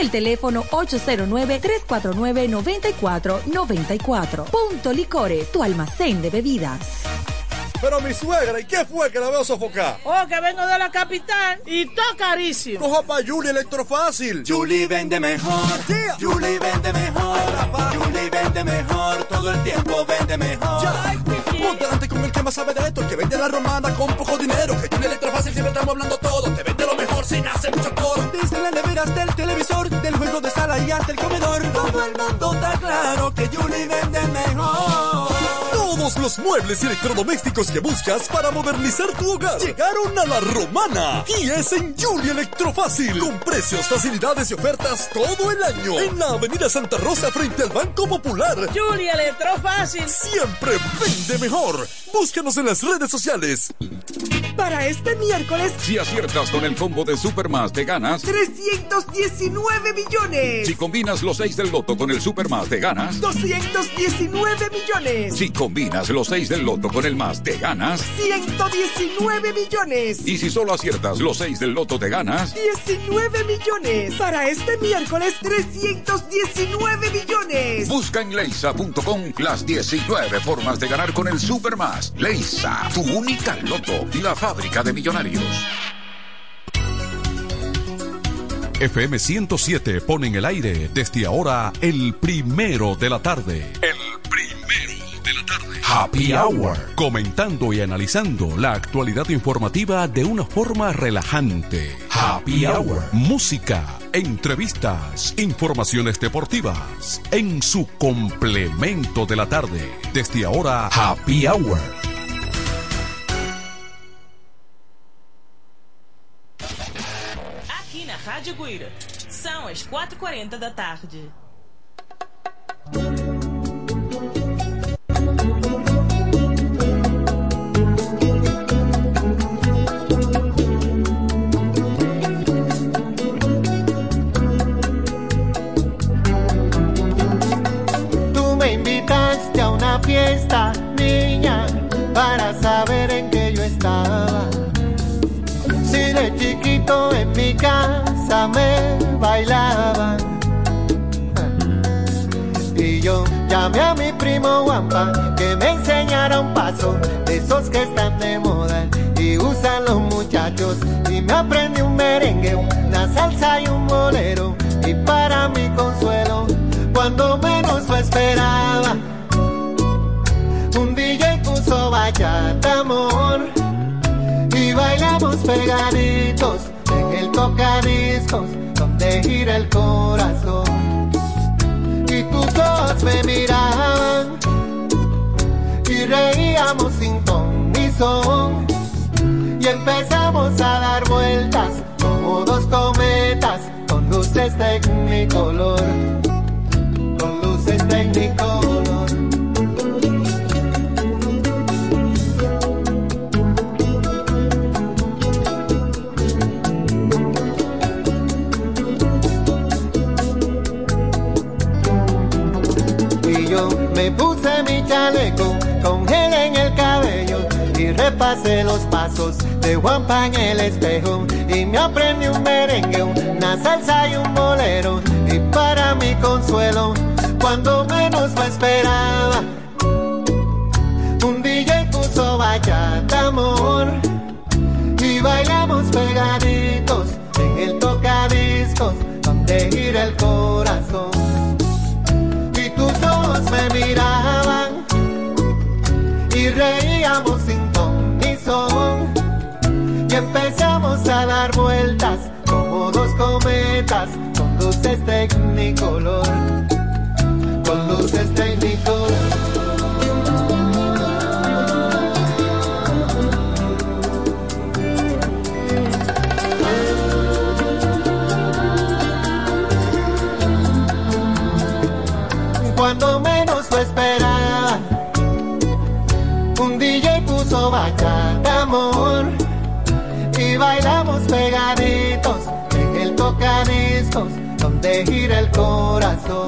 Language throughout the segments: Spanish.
el teléfono 809-349-9494. Punto Licores, tu almacén de bebidas. Pero mi suegra, ¿y qué fue que la veo sofocar? Oh, que vengo de la capital y todo carísimo. Coja pa' Julie Electrofácil. Julie vende mejor. Yeah. Julie vende mejor. Julie vende mejor. Todo el tiempo vende mejor. Ponte delante con el que más sabe de esto, el que vende la romana con poco dinero. Que Julie Electrofácil siempre estamos hablando todo. Te vende hacer mucho coro. Desde las neveras del televisor, del juego de sala y hasta el comedor. Todo el mundo está claro que Julie vende mejor. Todos los muebles y electrodomésticos que buscas para modernizar tu hogar llegaron a la romana. Y es en Julie Electrofácil. Con precios, facilidades y ofertas todo el año. En la avenida Santa Rosa frente al Banco Popular. Julie Electrofácil. Siempre vende mejor. Búscanos en las redes sociales. Para este miércoles, Si aciertas con el combo de Supermas, te ganas. 319 millones. Si combinas los 6 del loto con el Supermas, te ganas. 219 millones. Si combinas los 6 del loto con el más, te ganas. 119 millones. Y si solo aciertas los 6 del loto, te ganas. 19 millones. Para este miércoles, 319 millones. Busca en leisa.com las 19 formas de ganar con el Supermas. Leisa, tu única loto, la fábrica de millonarios. FM 107 pone en el aire desde ahora el primero de la tarde. El Happy Hour. Comentando y analizando la actualidad informativa de una forma relajante. Happy Hour. Música, entrevistas, informaciones deportivas. En su complemento de la tarde. Desde ahora, Happy Hour. Aqui na Rádio Guira, são as 4h40 da tarde. Fiesta, niña, para saber en qué yo estaba. Si de chiquito en mi casa me bailaban. Y yo llamé a mi primo Wampa que me enseñara un paso de esos que están de moda y usan los muchachos. Y me aprendí un merengue, una salsa y un bolero. Y para mi consuelo, cuando menos lo esperaba, un DJ puso bachata amor y bailamos pegaditos en el tocadiscos donde gira el corazón. Y tus ojos me miraban y reíamos sin ton. Y empezamos a dar vueltas como dos cometas con luces tecnicolor. Con luces tecnicolor. Y me puse mi chaleco con gel en el cabello y repasé los pasos de Juanpa en el espejo. Y me aprendí un merengue, una salsa y un bolero. Y para mi consuelo cuando menos lo esperaba un DJ puso bachata amor donde gira el corazón.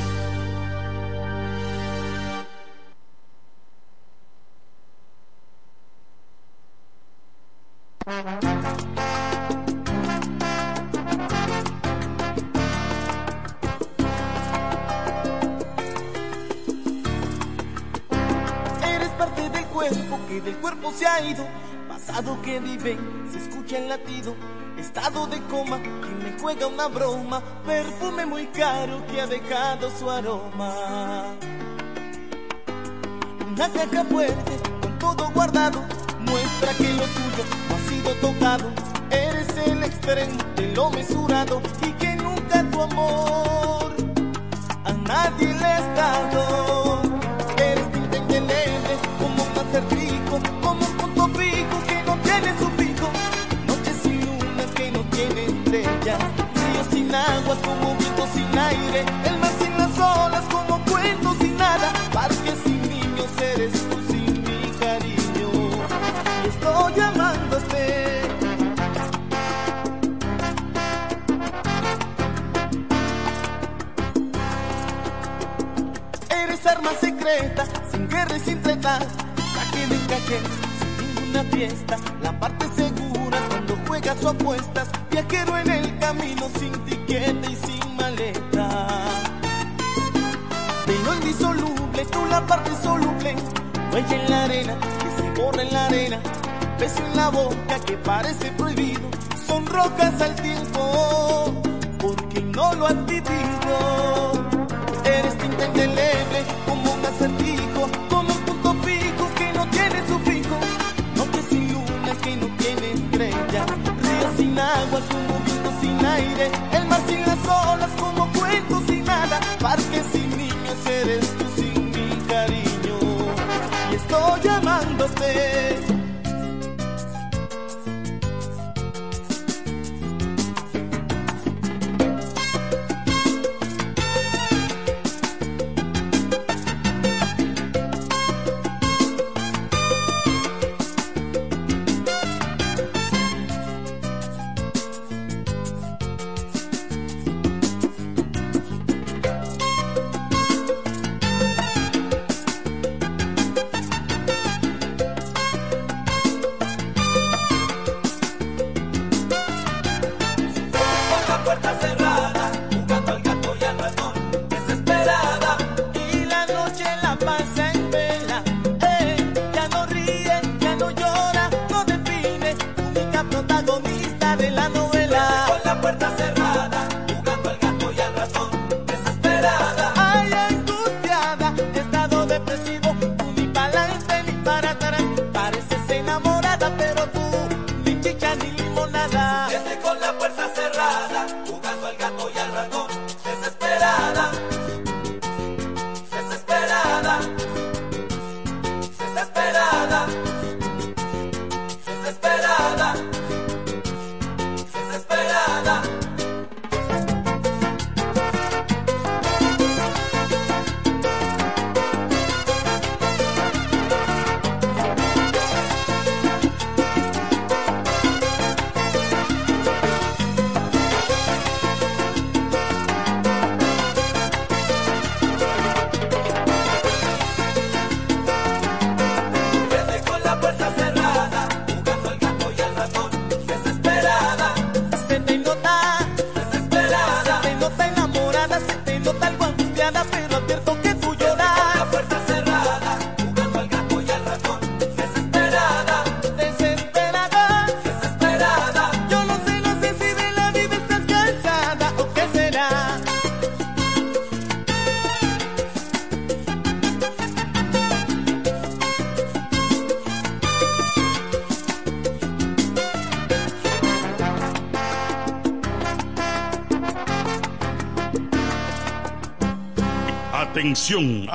Una broma, perfume muy caro que ha dejado su aroma. Una caja fuerte, con todo guardado, muestra que lo tuyo no ha sido tocado, eres el extremo de lo mesurado y que nunca tu amor a nadie le ha dado. Eres indeleble como un acertijo, como un punto fijo que no tiene sufijo. Noches sin luna que no tiene estrellas. Sin agua como viento sin aire. El mar sin las olas como cuento sin nada. Parques sin niños eres tú sin mi cariño. Y estoy llamándote. Eres arma secreta, sin guerra y sin treta. Saque de caché, sin ninguna fiesta. La parte segura juegas o apuestas. Viajero en el camino sin tiquete y sin maleta. De lo indisoluble, tú la parte soluble. Huella en la arena, que se borra en la arena. Beso en la boca que parece prohibido. Son rocas al tiempo, porque no lo has vivido. Eres tinta indeleble, como un acertijo, sin agua, como viento sin aire. El mar sin las olas, como cuentos sin nada. Parques sin niños, eres tú sin mi cariño. Y estoy llamándote.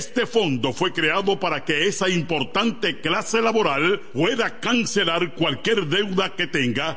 Este fondo fue creado para que esa importante clase laboral pueda cancelar cualquier deuda que tenga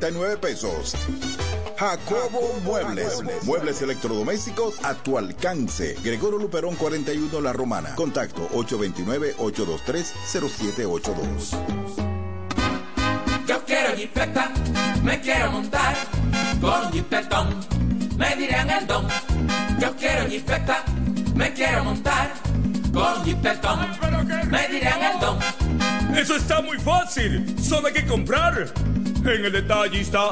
12,330 pesos. Jacobo Muebles. Muebles electrodomésticos a tu alcance. Gregorio Luperón 41 La Romana. Contacto 829-823-0782. Yo quiero jipeta, me quiero montar con jipetón. Me dirán el don. Yo quiero jipeta, me quiero montar con jipetón. Me dirán el don. Eso está muy fácil. Solo hay que comprar. En el detallista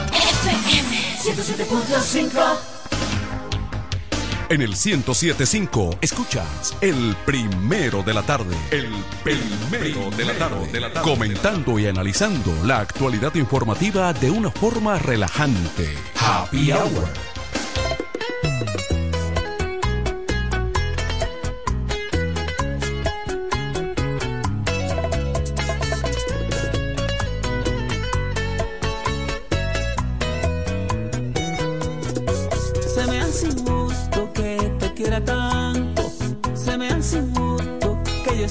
FM 107.5 En el 1075 escuchas el primero de la tarde. El primero de la tarde. Comentando y analizando la actualidad informativa de una forma relajante. Happy Hour.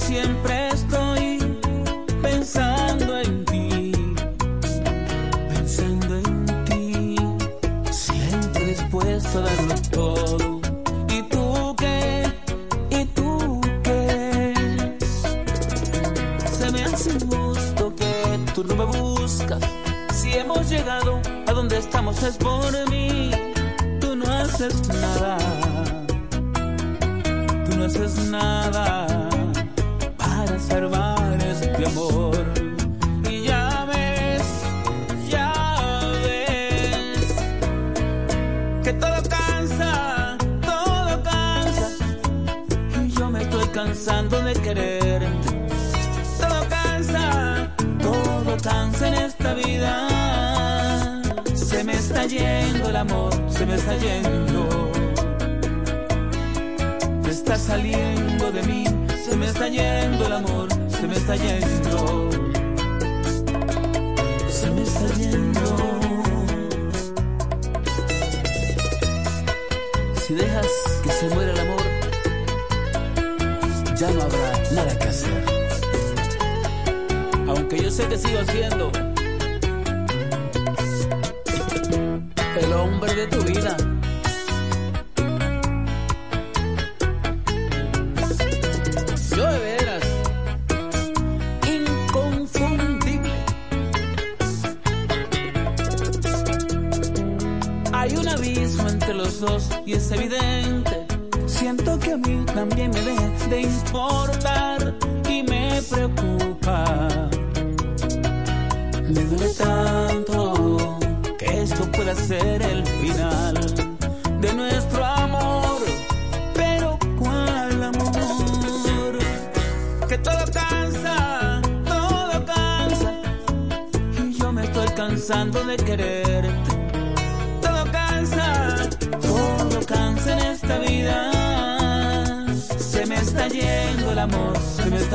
Siempre estoy pensando en ti. Pensando en ti. Siempre dispuesto a darlo todo. ¿Y tú qué? ¿Y tú qué? Se me hace injusto que tú no me buscas. Si hemos llegado a donde estamos es por mí tú no haces nada. Tú no haces nada salvar este amor. Y ya ves, ya ves que todo cansa, todo cansa. Y yo me estoy cansando de querer. Todo cansa, todo cansa en esta vida. Se me está yendo el amor, se me está yendo. Está saliendo de mí, está yendo el amor, se me está yendo. Se me está yendo. Si dejas que se muera el amor, ya no habrá nada que hacer. Aunque yo sé que sigo siendo el hombre de tu vida.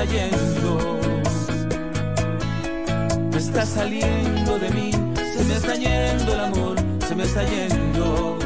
Se me está yendo. Me está saliendo de mí, se me está yendo el amor, se me está yendo.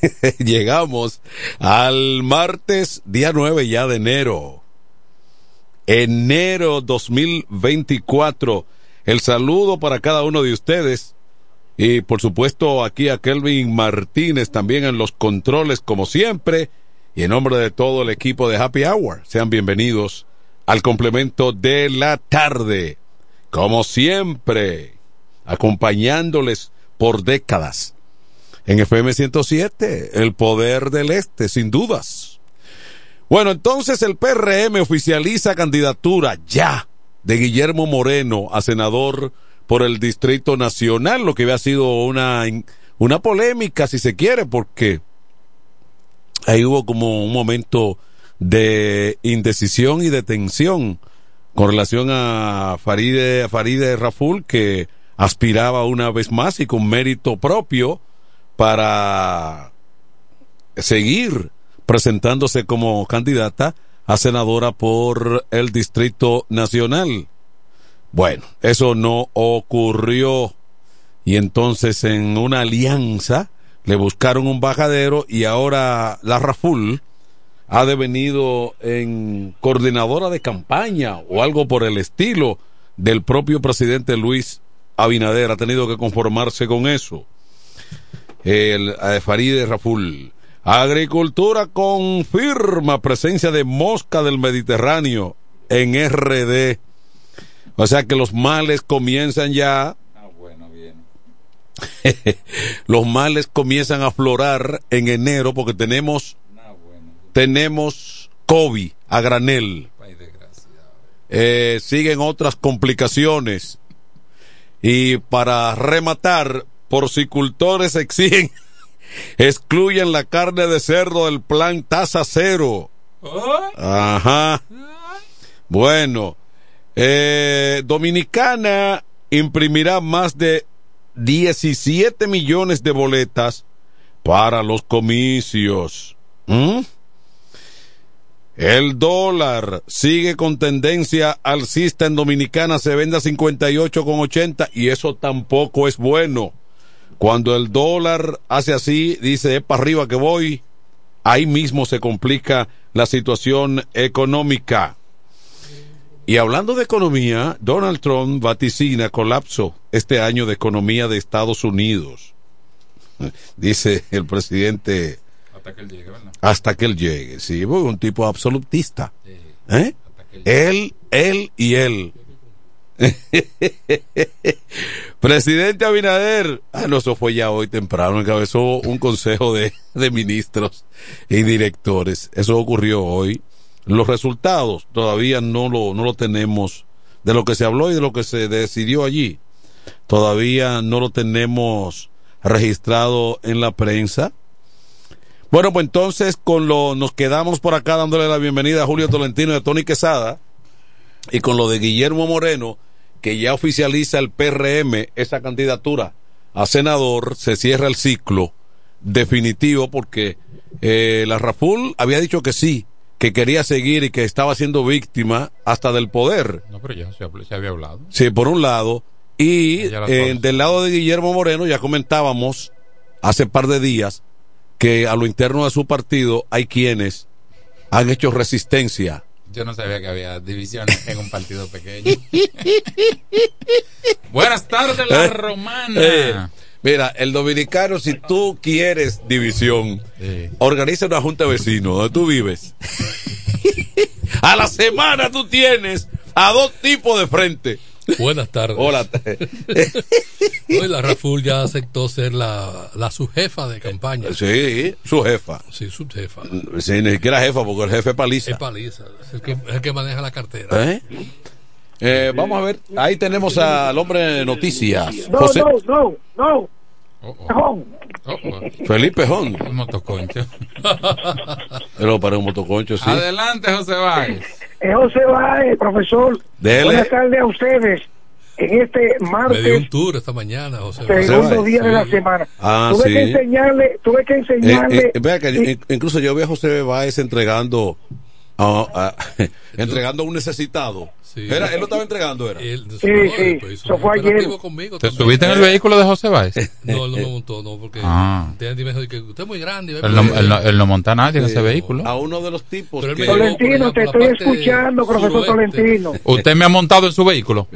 llegamos al martes, día 9 ya de enero. Enero 2024. El saludo para cada uno de ustedes. Y por supuesto aquí a Kelvin Martínez también en los controles como siempre. Y en nombre de todo el equipo de Happy Hour, sean bienvenidos al complemento de la tarde. Como siempre, acompañándoles por décadas. En FM 107, el poder del este, sin dudas. Bueno, entonces el PRM oficializa candidatura ya de Guillermo Moreno a senador por el Distrito Nacional, lo que había sido una, una polémica, si se quiere, porque ahí hubo como un momento de indecisión y de tensión con relación a Faride, a Faride Raful, que aspiraba una vez más y con mérito propio para seguir presentándose como candidata a senadora por el Distrito Nacional. Bueno, eso no ocurrió y entonces en una alianza le buscaron un bajadero y ahora la Raful ha devenido en coordinadora de campaña o algo por el estilo del propio presidente Luis Abinader ha tenido que conformarse con eso. El eh, Farideh Raful. Agricultura confirma presencia de mosca del Mediterráneo en RD. O sea que los males comienzan ya. Ah, bueno, bien. los males comienzan a aflorar en enero porque tenemos Ah, bueno. tenemos COVID a granel. Ay. Eh, siguen otras complicaciones. Y para rematar, porcicultores exigen, excluyen la carne de cerdo del plan tasa cero. Ajá. Bueno, eh, Dominicana imprimirá más de 17 millones de boletas para los comicios. ¿Mm? El dólar sigue con tendencia alcista en Dominicana, se vende a 58,80 y eso tampoco es bueno. Cuando el dólar hace así, dice, es para arriba que voy, ahí mismo se complica la situación económica. Y hablando de economía, Donald Trump vaticina colapso este año de economía de Estados Unidos. Dice el presidente Hasta que él llegue, ¿verdad? hasta que él llegue. Sí, un tipo absolutista. ¿Eh? Él, él y él. Presidente Abinader, ah, no, eso fue ya hoy temprano, encabezó un consejo de, de ministros y directores. Eso ocurrió hoy. Los resultados todavía no lo, no lo tenemos de lo que se habló y de lo que se decidió allí. Todavía no lo tenemos registrado en la prensa. Bueno, pues entonces con lo nos quedamos por acá dándole la bienvenida a Julio Tolentino y a Tony Quesada y con lo de Guillermo Moreno que ya oficializa el PRM esa candidatura a senador se cierra el ciclo definitivo porque eh, la Raful había dicho que sí que quería seguir y que estaba siendo víctima hasta del poder No, pero ya se, había hablado. Sí, por un lado. Y eh, del lado de Guillermo Moreno ya comentábamos hace par de días que a lo interno de su partido hay quienes han hecho resistencia. Yo no sabía que había divisiones en un partido pequeño. Buenas tardes, la Eh, romana. eh, mira, el dominicano, si tú quieres división, organiza una junta de vecinos donde tú vives. a la semana tú tienes a dos tipos de frente. Buenas tardes. Hola. Hoy la Raful ya aceptó ser la, la subjefa de campaña. Sí, su jefa. Sí, subjefa. Sí, ni siquiera jefa, porque el jefe es paliza. Es paliza. Es el que, es el que maneja la cartera. ¿Eh? Eh, vamos a ver, ahí tenemos al hombre de noticias. No, José no, no, no. Cajón. Felipe Jón. Un motoconcho. Pero para un motoconcho, sí. Adelante, José Báez. Eh, José Báez, profesor. Dele. Buenas tardes a ustedes. En este Me dio un martes, tour esta mañana, José. segundo Báez, día de la semana. Ah, tuve sí. que enseñarle, tuve que Eh, enseñarle. eh, vea que in- incluso yo vi a José Báez entregando Ah, ah, entregando a un necesitado. Era, él lo estaba entregando, era. Sí, sí, eso fue ayer. ¿Te subiste en el vehículo de José Báez? No, él no me montó, no, porque Ah. Tiene- me dijo que usted es muy grande. Él no, él, no, él no monta a nadie en ese vehículo. A uno de los tipos él que... Tolentino, te estoy escuchando, profesor Tolentino. ¿Usted me ha montado en su vehículo?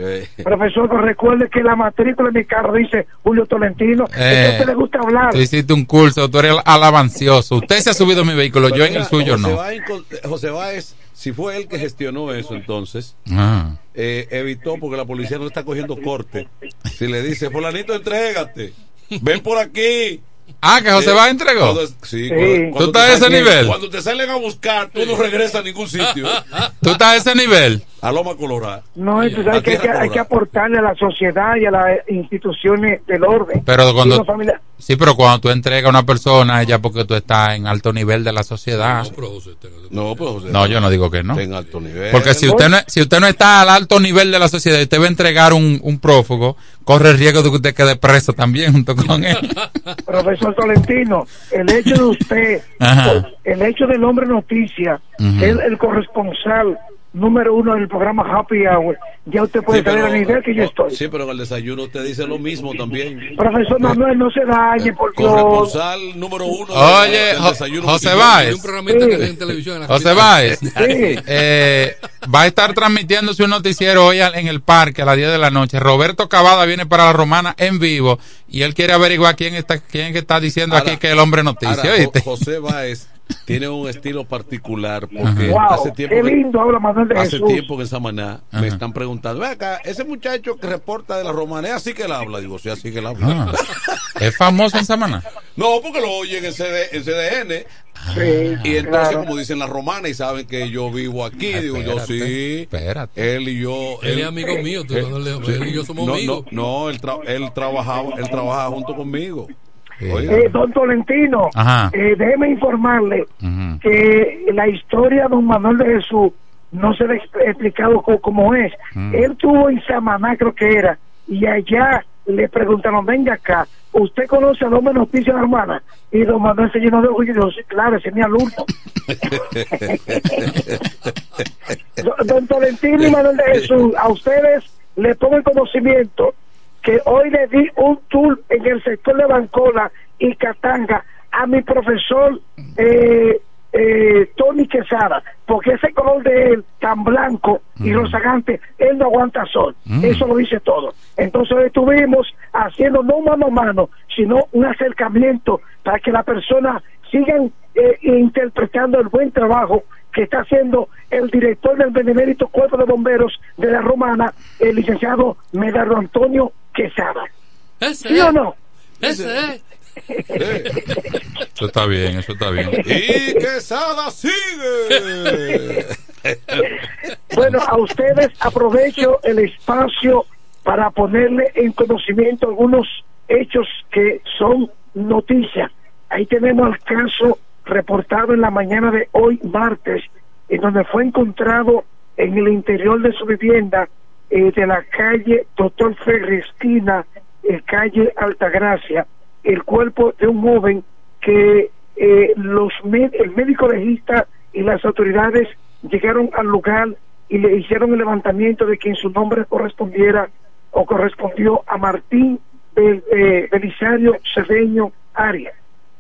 Profesor, pero recuerde que la matrícula de mi carro dice Julio Tolentino. Eh, ¿A usted le gusta hablar? Tú hiciste un curso, tú eres alabancioso. Usted se ha subido en mi vehículo, yo en el suyo no. José Báez, si fue él que gestionó eso entonces, Ah. eh, evitó porque la policía no está cogiendo corte. Si le dice, fulanito, entrégate, ven por aquí. Ah, que José Eh, Báez entregó. cuando- sí, Sí. cuando- ¿Tú estás a ese nivel? Cuando te salen a buscar, tú no regresas a ningún sitio. ¿Tú estás a ese nivel? A Loma Colorada. No, entonces hay que, hay, que, hay que aportarle a la sociedad y a las instituciones del orden. Pero cuando- Sí, pero cuando tú entregas a una persona, es ya porque tú estás en alto nivel de la sociedad. No, José No, yo no digo que no. En alto nivel. Porque si usted no, si usted no está al alto nivel de la sociedad y usted va a entregar un, un prófugo, corre el riesgo de que usted quede preso también junto con él. Profesor Tolentino, el hecho de usted, Ajá. el hecho del hombre noticia, es el corresponsal número uno del programa Happy Hour, ya usted puede Sí, pero- el nivel que yo estoy. Sí, pero en el desayuno usted dice lo mismo también. Profesor Manuel, no se dañe, por Dios. Corresponsal número uno Oye, del Jo- desayuno José. Báez. Un programita que hay en televisión. en la José. Báez, Sí. eh, va a estar transmitiéndose un noticiero hoy al- en el parque a las 10 de la noche. Roberto Cavada viene para la Romana en vivo y él quiere averiguar quién está quién está diciendo aquí que el hombre noticia. Ahora, José Báez tiene un estilo particular porque Wow, hace tiempo qué que- lindo habla Manuel de hace Jesús. tiempo que en Samaná Ajá. me están preguntando, ve acá, ese muchacho que reporta de la romana, ¿es así que él habla? Digo, sí, así que él habla. Ah, ¿Es famoso en Samaná? No, porque lo oyen en, CD, en CDN. Sí, Y entonces, claro. como dicen la romana y saben que yo vivo aquí, digo yo, sí. espérate. Él y yo. Él es amigo mío, tú, no le- él y yo somos no, amigos. No, no, él, tra- él trabajaba, él trabajaba junto conmigo. Eh, don Tolentino, eh, déjeme informarle que la historia de don Manuel de Jesús no se le ha explicado co- cómo es. Mm. Él tuvo en Samaná, creo que era, y allá le preguntaron, venga acá, ¿usted conoce al hombre noticia hermana? Y don Manuel se llenó de orgullo y dijo, sí, claro, ese es mi alumno. Don- Tolentino y Manuel de Jesús, a ustedes le pongo el conocimiento que hoy le di un tour en el sector de Bancola y Catanga a mi profesor eh, eh, Tony Quesada, porque ese color de él tan blanco y rozagante, él no aguanta sol. Mm. Eso lo dice todo. Entonces estuvimos haciendo no mano a mano, sino un acercamiento para que la persona sigan eh, interpretando el buen trabajo que está haciendo el director del Benemérito Cuerpo de Bomberos de la Romana, el licenciado Medardo Antonio Quesada. Ese ¿Sí es. o no? Ese es. Eso está bien, eso está bien. y Quesada sigue. Bueno, a ustedes aprovecho el espacio para ponerle en conocimiento algunos hechos que son noticias. Ahí tenemos el caso reportado en la mañana de hoy, martes, en donde fue encontrado en el interior de su vivienda eh, de la calle Doctor Ferri, esquina, eh, calle Altagracia, el cuerpo de un joven que eh, los el médico legista y las autoridades llegaron al lugar y le hicieron el levantamiento de quien su nombre correspondiera o correspondió a Martín Bel- eh, Belisario Cedeño Arias.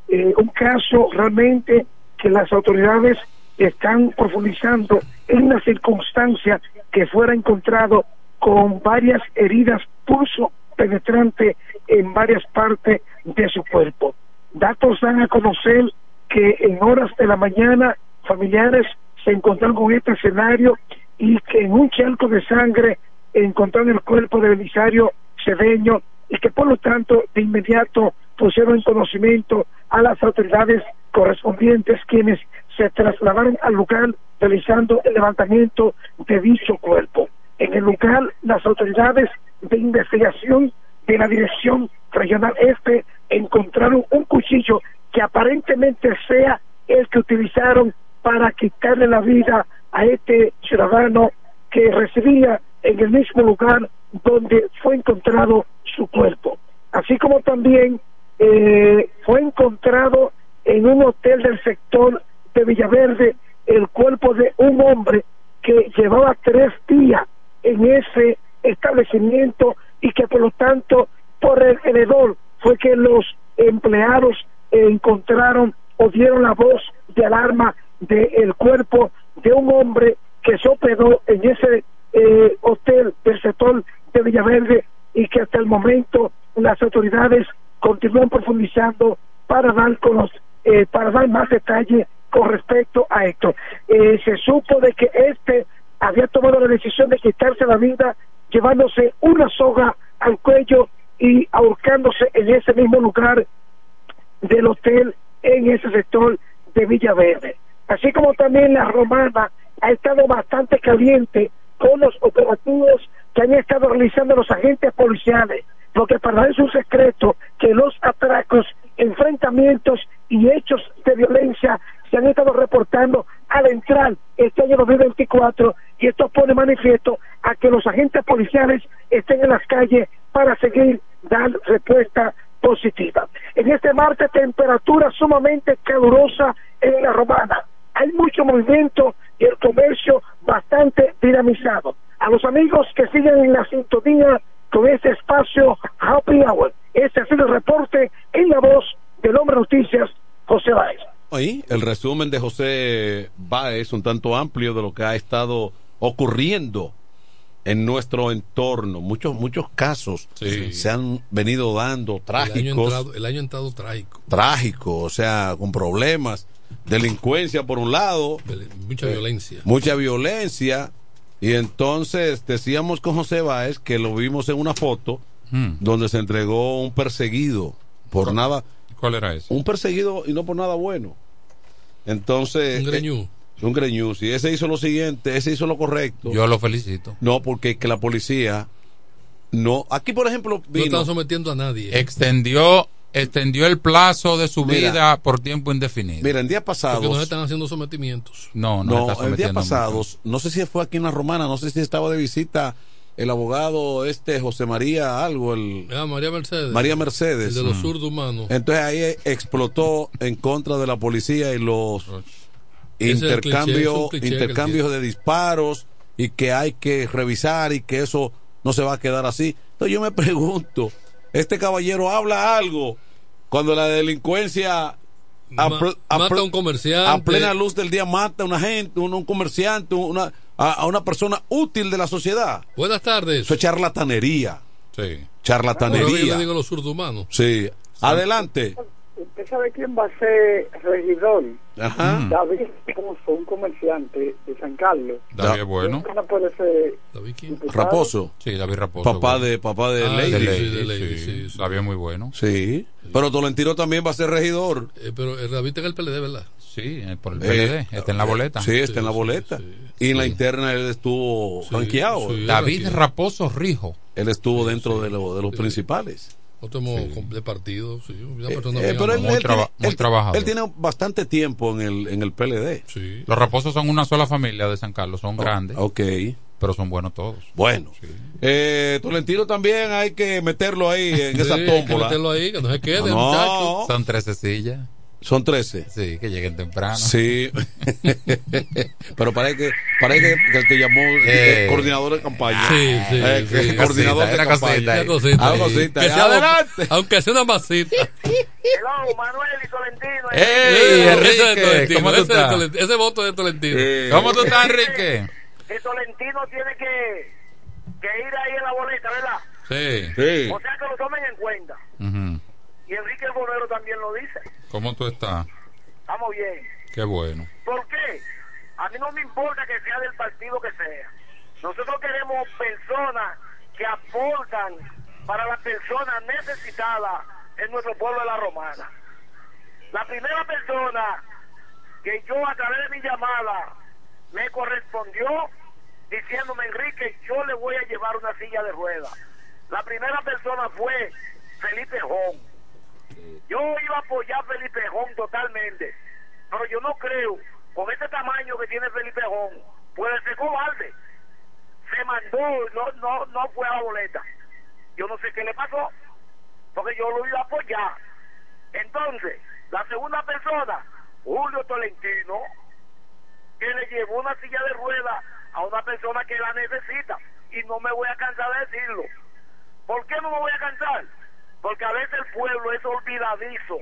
Eh, un caso realmente que las autoridades están profundizando en una circunstancia que fuera encontrado con varias heridas pulso penetrante en varias partes de su cuerpo. Datos dan a conocer que en horas de la mañana familiares se encontraron con este escenario y que en un charco de sangre encontraron el cuerpo de Belisario Cedeño y que por lo tanto de inmediato pusieron en conocimiento a las autoridades correspondientes quienes se trasladaron al lugar realizando el levantamiento de dicho cuerpo. En el lugar las autoridades de investigación de la Dirección Regional Este encontraron un cuchillo que aparentemente sea el que utilizaron para quitarle la vida a este ciudadano que residía en el mismo lugar donde fue encontrado su cuerpo. Así como también eh, fue encontrado en un hotel del sector de Villaverde el cuerpo de un hombre que llevaba tres días en ese establecimiento y que por lo tanto por el heredor fue que los empleados encontraron o dieron la voz de alarma del cuerpo de un hombre que se hospedó en ese eh, hotel del sector de Villaverde y que hasta el momento las autoridades continúan profundizando para dar con los, eh, para dar más detalles con respecto a esto. Eh, se supo de que este había tomado la decisión de quitarse la vida llevándose una soga al cuello y ahorcándose en ese mismo lugar del hotel en ese sector de Villaverde. Así como también la romana ha estado bastante caliente con los operativos que han estado realizando los agentes policiales, porque para es un secreto que los atracos, enfrentamientos y hechos de violencia se han estado reportando al entrar este año 2024 y esto pone manifiesto a que los agentes policiales estén en las calles para seguir dando respuesta positiva. En este martes temperatura sumamente calurosa en la romana. Hay mucho movimiento y el comercio bastante dinamizado. A los amigos que siguen en la sintonía con este espacio Happy Hour. Este ha sido el reporte en la voz del hombre noticias, José Ahí, el resumen de José Báez, un tanto amplio de lo que ha estado ocurriendo en nuestro entorno. Muchos, muchos casos se han venido dando trágicos. El año, entrado, el año entrado trágico. Trágico, o sea, con problemas. Delincuencia por un lado. Mucha eh, violencia. Mucha violencia. Y entonces decíamos con José Báez que lo vimos en una foto Hmm. donde se entregó un perseguido por ¿Cuál- nada. ¿Cuál era ese? Un perseguido y no por nada bueno. Entonces. Un greñú. eh, un greñú. Si ese hizo lo siguiente, ese hizo lo correcto. Yo lo felicito. No, porque que la policía. No. Aquí, por ejemplo, No están sometiendo a nadie. Extendió, extendió el plazo de su Mira. vida por tiempo indefinido. Mira, en días Porque pasados. no se están haciendo sometimientos. No, no, No, está el día sometiendo pasados, no sé si fue aquí en la Romana, no sé si estaba de visita el abogado este José María algo, el Ah, María Mercedes. María Mercedes. El de los Mm. zurdos humanos. Entonces ahí explotó en contra de la policía y los intercambios intercambios de disparos y que hay que revisar y que eso no se va a quedar así. Entonces yo me pregunto, este caballero habla algo cuando la delincuencia a Ma- pl- a mata a un comerciante. a plena luz del día mata a una gente, un, un comerciante, una, a, a una persona útil de la sociedad. Buenas tardes. Eso es charlatanería. Sí. Yo Charlatanería. le digo los zurdos humanos. Sí. Adelante. ¿Usted sabe quién va a ser regidor? Ajá. Mm. David Raposo, un comerciante de San Carlos. David es bueno. ¿Quién no puede ser Raposo. Sí, David Raposo. Papá bueno. de papá de Ah, Lady. de Lady, sí, de Lady, sí, David es muy bueno. Sí. Pero Tolentino también va a ser regidor. Eh, pero el David está en el PLD, ¿verdad? Sí, eh, por el Eh, PLD. Está en la boleta. Sí, está en la boleta. Y en la interna él estuvo ranqueado. sí, David ranqueado. Raposo Rijo. Él estuvo dentro de, lo- de los principales. Otro de partido, sí. Una persona Eh, bien pero él, muy él- trabajador. él tiene bastante tiempo en el, en el PLD. Los Raposos son una sola familia de San Carlos. Son grandes. Ok. Pero son buenos todos. Bueno. Eh, Tolentino también hay que meterlo ahí en esa Sí, hay que tómbola. meterlo ahí, que no se quede, No. muchacho. Son 13 sillas. Son 13. Sí, que lleguen temprano. Sí. Pero parece que, parece que el que llamó Eh. eh, coordinador de campaña. Sí, sí, Eh, que sí. Coordinador Cosita, de campaña. cosita ahí. Una cosita. Algo ahí. cosita. Que ahí. sea de- Adelante. aunque sea una masita. Hello, Manuel y Tolentino. ¡Ey, Ese es de Enrique! Tolentino, ¿Cómo tú ese, es de ese voto es de Tolentino. Eh, ¿Cómo tú estás, Enrique? Que Tolentino tiene que, que ir ahí en la boleta, ¿verdad? Sí. Sí. O sea que lo tomen en cuenta. Ujú. Y Enrique el Bonero también lo dice. ¿Cómo tú estás? Estamos bien. Qué bueno. ¿Por qué? A mí no me importa que sea del partido que sea. Nosotros queremos personas que aportan para las personas necesitadas en nuestro pueblo de la Romana. La primera persona que yo a través de mi llamada me correspondió diciéndome, Enrique, yo le voy a llevar una silla de ruedas. La primera persona fue Felipe Jón. Yo iba a apoyar a Felipe Jón totalmente, pero yo no creo, con este tamaño que tiene Felipe Jón, puede ser cobarde. Se mandó, no, no, no fue a la boleta. Yo no sé qué le pasó, porque yo lo iba a apoyar. Entonces, la segunda persona, Julio Tolentino, llevó una silla de ruedas a una persona que la necesita. Y no me voy a cansar de decirlo. ¿Por qué no me voy a cansar? Porque a veces el pueblo es olvidadizo.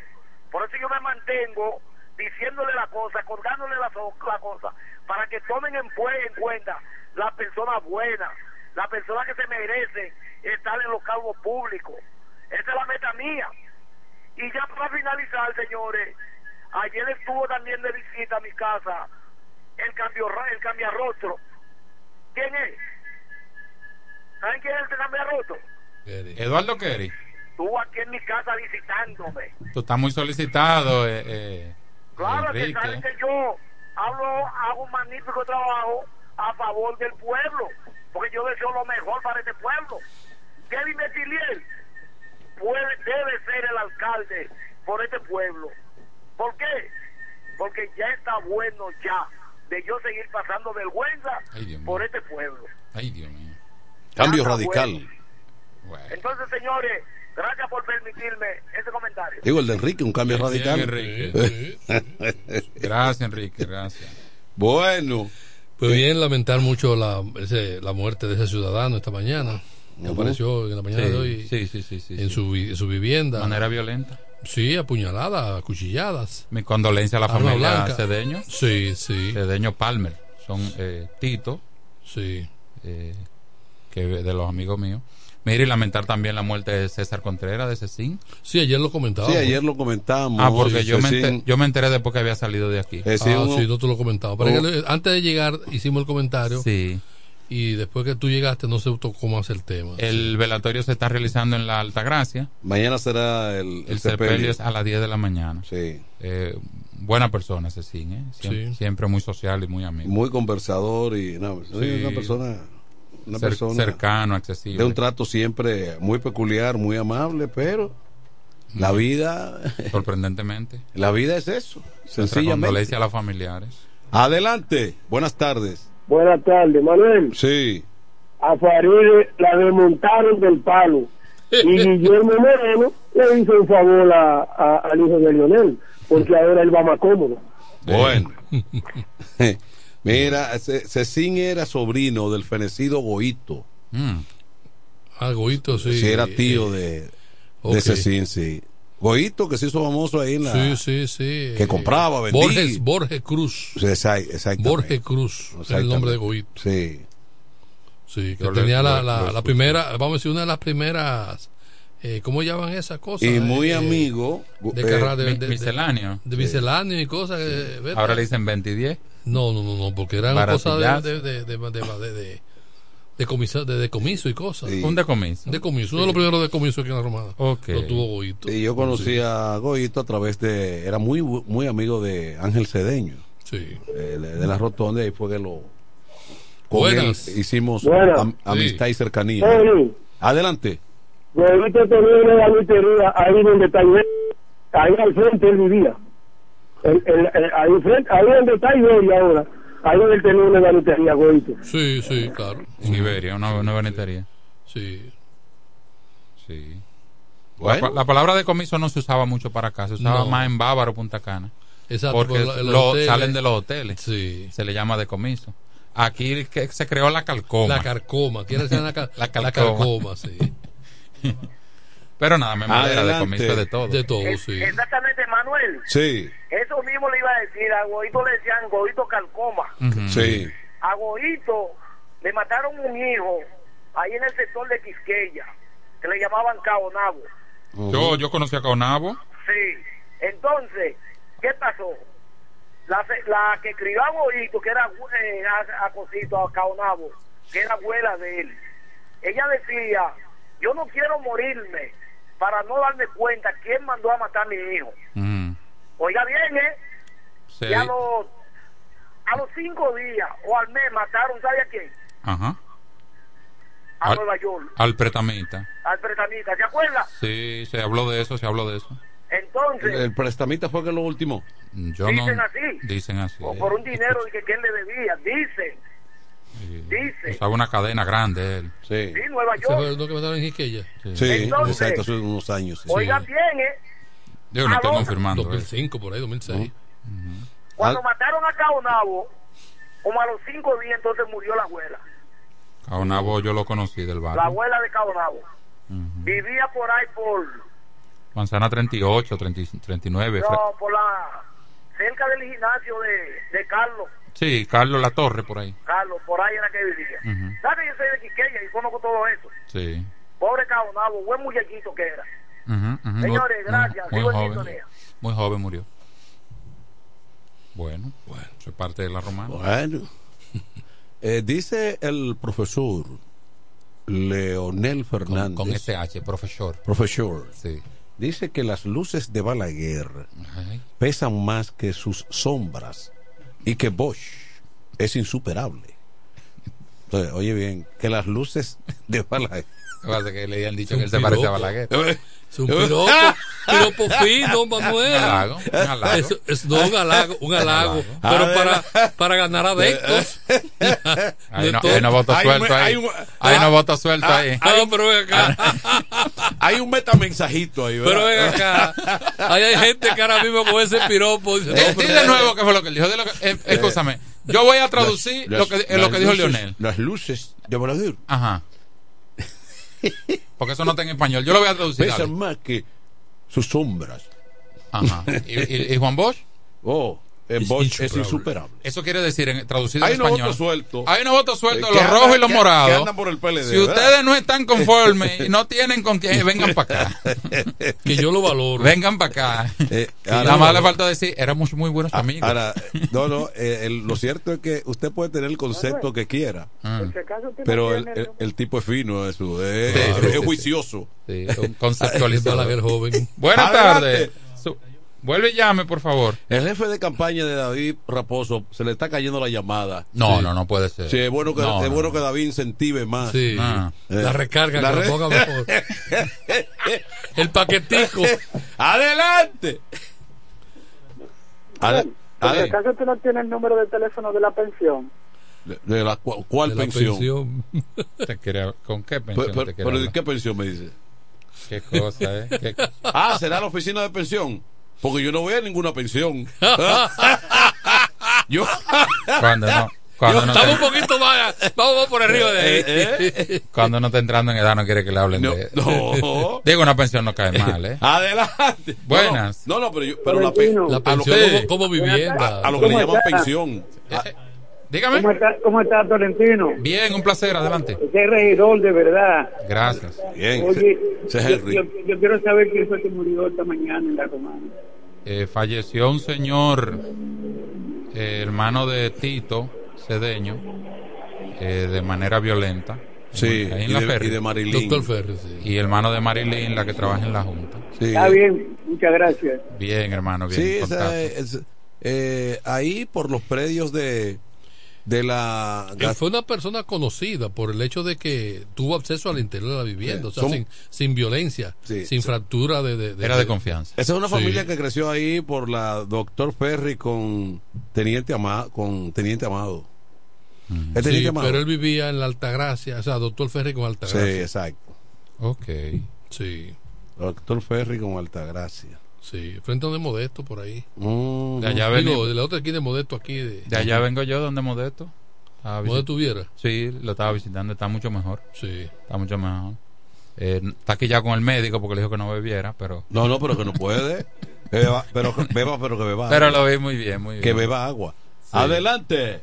Por eso yo me mantengo diciéndole la cosa, colgándole la, so- la cosa, para que tomen en, en cuenta las personas buenas, las personas que se merecen estar en los cargos públicos. Esa es la meta mía. Y ya para finalizar, señores, ayer estuvo también de visita a mi casa el cambio el cambiarrostro. ¿Quién es? ¿Saben quién es el que cambiarrostro? Eduardo Kerry, Estuvo aquí en mi casa visitándome. tú estás muy solicitado, eh, eh, Claro que saben que yo hablo, hago un magnífico trabajo a favor del pueblo, porque yo deseo lo mejor para este pueblo. Kevin Metiliel puede, debe ser el alcalde por este pueblo. ¿Por qué? Porque ya está bueno ya de yo seguir pasando vergüenza Ay, por este pueblo. Ay, Dios mío. Cambio radical. Entonces, señores, gracias por permitirme ese comentario. Digo, el de Enrique, un cambio radical. Enrique. Gracias, Enrique, gracias. Bueno. Pues bien, lamentar mucho la, ese- la muerte de ese ciudadano esta mañana. Que Ujú. apareció en la mañana Sí, de hoy sí, sí, sí, sí, en, sí. Su, en su vivienda. De manera violenta. Sí, apuñalada, acuchilladas. Mi condolencia a la Arma familia blanca. Cedeño. Sí, sí. Cedeño Palmer. Son eh, Tito. Sí. eh, que de los amigos míos. Mire, y lamentar también la muerte de César Contreras de Cecín. Sí, ayer lo comentábamos. Sí, ayer lo comentamos. Ah, porque yo me, Cecín. enter- yo me enteré después que había salido de aquí. ah, sí, no te lo comentaba. Pero Oh. que le- antes de llegar hicimos el comentario. Sí. Y después que tú llegaste no se tocó cómo hacer el tema. El velatorio se está realizando en la Altagracia. Mañana será el, El sepelio. sepelio es a las 10 de la mañana. Sí. Eh, buena persona, Cecín, ¿eh? Siempre, Sí. siempre muy social y muy amigo. Muy conversador y no, Sí. una persona una Cer- persona cercano, accesible. de un trato siempre muy peculiar, muy amable, pero la Muy- vida Sorprendentemente. la vida es eso, Nuestra sencillamente. condolencia a los familiares. Adelante, buenas tardes. Buenas tardes, Manuel. Sí. A Farid la desmontaron del palo. Y Guillermo Moreno le hizo un favor a, a- al hijo de Lionel, porque ahora él va más cómodo. Bueno. Mira, Ce- Cecín era sobrino del fenecido Goito. Ah, Goito, sí. Sí, era tío de, Eh, ok. de Cecín, sí. Goito, que se hizo famoso ahí en la... Sí, sí, sí. Que compraba, vendía. Borges, Borges Cruz. Exactamente. Borges Cruz. Es el nombre de Goito. Sí. Sí, que Yo le- tenía la, primera, vamos a decir, una de las primeras, eh, ¿cómo llaman esas cosas? Y muy Eh, amigo. De, eh, de, de- de- misceláneo. De misceláneo y cosas. eh. Ahora le dicen 20 y 10. No, no, no, no, porque eran cosas de, de, de, de, de, de, de- de comiso, de decomiso y cosas. Un decomiso. Decomiso, uno de los primeros decomisos aquí en la Romana. Ok. Lo tuvo Goito. Y yo conocí a Goito a través de. Era muy muy amigo de Ángel Cedeño. Sí. Eh, de, la Rotonda, y fue que lo. Con Buenas. él hicimos Buenas. am- amistad y cercanía. Sí. Adelante. Goito tenía una ahí donde está Iberia. Ahí al frente él vivía. El- el- el- ahí, frente, ahí donde está Iberia ahora. Ahí donde él tenía una galutería, Goito. Sí, sí, claro. En Iberia, una, una. Sí. Sí. Bueno. La, la palabra decomiso no se usaba mucho para acá, se usaba No. más en Bávaro, Punta Cana. Exacto, Porque por la- los lo- hoteles. salen de los hoteles. Sí. Se le llama decomiso. Aquí que se creó la calcoma. La carcoma. ¿Quién decía la, cal- La calcoma, sí. Pero nada, me madera Adelante. decomiso de todo. De todo, sí. Exactamente, Manuel. Sí. Eso mismo le iba a decir. A Goito le decían Goito Calcoma. Sí. A Goito le mataron un hijo ahí en el sector de Quisqueya, que le llamaban Caonabo. Yo, yo conocí a Caonabo. Sí. Entonces, ¿qué pasó? La, se- la que crió a Goito, que era eh, a, a Cosito, a Caonabo, que era abuela de él, ella decía, yo no quiero morirme para no darme cuenta quién mandó a matar a mi hijo. Mm. Oiga bien, ¿eh? Sí. Y a los, a los cinco días o al mes mataron, ¿sabe a quién? Ajá. A Al- Nueva York, Al pretamita. al pretamita, ¿se acuerda? Sí, se habló de eso, se habló de eso. Entonces, El prestamita fue que lo último. Yo Dicen no. así. Dicen así. o por un dinero que, que él le debía, dicen, dicen, Usaba una cadena grande él. Sí. sí, Nueva Ese fue York. lo que mataron en Quisqueya. Sí, Entonces- exacto, hace unos años. sí. Oigan bien, ¿eh? Yo no estoy confirmando. eso. 2005, por ahí, 2006. Cuando Al- mataron a Caonabo, Como a los cinco días entonces murió la abuela. Caonabo yo lo conocí del La barrio. abuela de Caonabo. Vivía por ahí por, Manzana 38, 30 39. Fra- no, por la, cerca del gimnasio de, de Carlos. Sí, Carlos La Torre por ahí. Carlos, por ahí era que vivía. ¿Sabes que yo soy de Quiqueya y conozco todo eso? Sí. Pobre Caonabo, buen muchachito que era. Señores, Muy- gracias. Muy, Sigo joven. Muy joven murió. Bueno, bueno, es parte de la romana. Bueno. Eh, dice el profesor Leonel Fernández. Con SH, profesor. Profesor. Sí. Dice que las luces de Balaguer Ay. pesan más que sus sombras y que Bosch es insuperable. Entonces, oye bien, que las luces de Balaguer. Que pasa es que le habían dicho que él se parece a. Balaguer. Es un piropo, piropo fino, Manuel. Un halago, un halago. Es, es- no un halago, un halago. Pero para, para ganar adeptos. Hay De no, todo. hay no votos Hay un- sueltos ahí. hay ah, no votos sueltos ah, ahí. Ah, pero ven acá. Hay un metamensajito ahí, ¿verdad? Pero ven acá. Ahí hay gente que ahora mismo con ese piropo dice, no, Eh, pero- di de nuevo qué fue lo que él dijo. Di lo que- eh, escúchame. Yo voy a traducir Las- lo que, eh, las lo que dijo luces- Leonel. Las luces de Balaguer Ajá. Porque eso no está en español. Yo lo voy a traducir. dale. pesan más que sus sombras. Ajá. ¿Y, y- y Juan Bosch? Oh, Es Bosch es insuperable. Eso quiere decir, en, traducido Hay en unos español. votos sueltos. Hay unos votos sueltos, los rojos y los morados. que andan por el PLD, si ¿verdad? ustedes no están conformes y no tienen con quién, vengan para acá. que yo lo valoro. Vengan para acá. Eh, ahora- Nada más le falta decir, éramos muy buenos Ah, amigos. Ahora, no, no, eh, el- lo cierto es que usted puede tener el concepto que quiera, no pero el, el- el tipo es fino, eso, es, Sí, sí, es sí, juicioso. Sí, un conceptualizador. Balaguer joven. Buenas tardes. Vuelve y llame, por favor. El jefe de campaña de David Raposo se le está cayendo la llamada. No, Sí. no, no puede ser. Sí, es bueno que, No, es no, bueno no. que David incentive más. Sí. Ah. La recarga, La que re- la ponga mejor. El paquetico. ¡Adelante! Ade- Por si ade- acaso usted no tiene el número de teléfono de la pensión. de, de la ¿Cuál de la pensión? pensión. Te ¿Con qué pensión Pero, pero- te quiere pero ¿de qué pensión me dice? ¿Qué cosa, eh? ¿Qué- Ah, será la oficina de pensión. Porque yo no voy a ninguna pensión. yo. Cuando no, cuando no, Estamos un poquito más. Vamos por arriba de ahí. Eh, cuando no está entrando en edad no quiere que le hablen No, de no. Digo, una pensión no cae mal, ¿eh? Adelante. Buenas. No, no, pero, yo, pero la, pe- Valentino. La a lo pensión como, como vivienda. a, a lo que le ¿Cómo llaman está? pensión. Eh, Dígame. ¿Cómo está, cómo está Tolentino? Bien, un placer, adelante. Usted es regidor de verdad. Gracias. Bien, Oye, ese es yo, yo- yo quiero saber quién fue que murió esta mañana en la romana. Eh, falleció un señor, eh, hermano de Tito Cedeño, eh, de manera violenta. Sí, ahí en y la de, y de Marilyn. Doctor Ferri, sí. Y hermano de Marilyn, la que trabaja en la Junta. Sí, Está bien, muchas gracias. Bien, hermano, bien. Sí, esa es- eh, ahí por los predios de, de la... Él fue una persona conocida por el hecho de que tuvo acceso al interior de la vivienda, o sea, Son- sin, sin violencia, Sí, sin sí. fractura de, de- de- Era de confianza. Esa es una Sí. familia que creció ahí por la doctor Ferry con Teniente, Ama- con Teniente Amado. ¿Es Sí, Teniente Amado? pero él vivía en la Altagracia, o sea, doctor Ferri con Sí, Altagracia. exacto. Ok. Sí, Doctor Ferry con Altagracia. Sí, frente a donde Modesto por ahí. Mm, De allá vengo, de la otra esquina de Modesto aquí. De, de allá vengo yo, donde Modesto. Modesto Viera. Sí, lo estaba visitando, está mucho mejor. Sí. Está mucho mejor. Eh, está aquí ya con el médico porque le dijo que no bebiera, pero No, no, pero que no puede. Beba, pero beba, pero que beba. pero agua. lo vi muy bien, muy bien. Que beba agua. Adelante.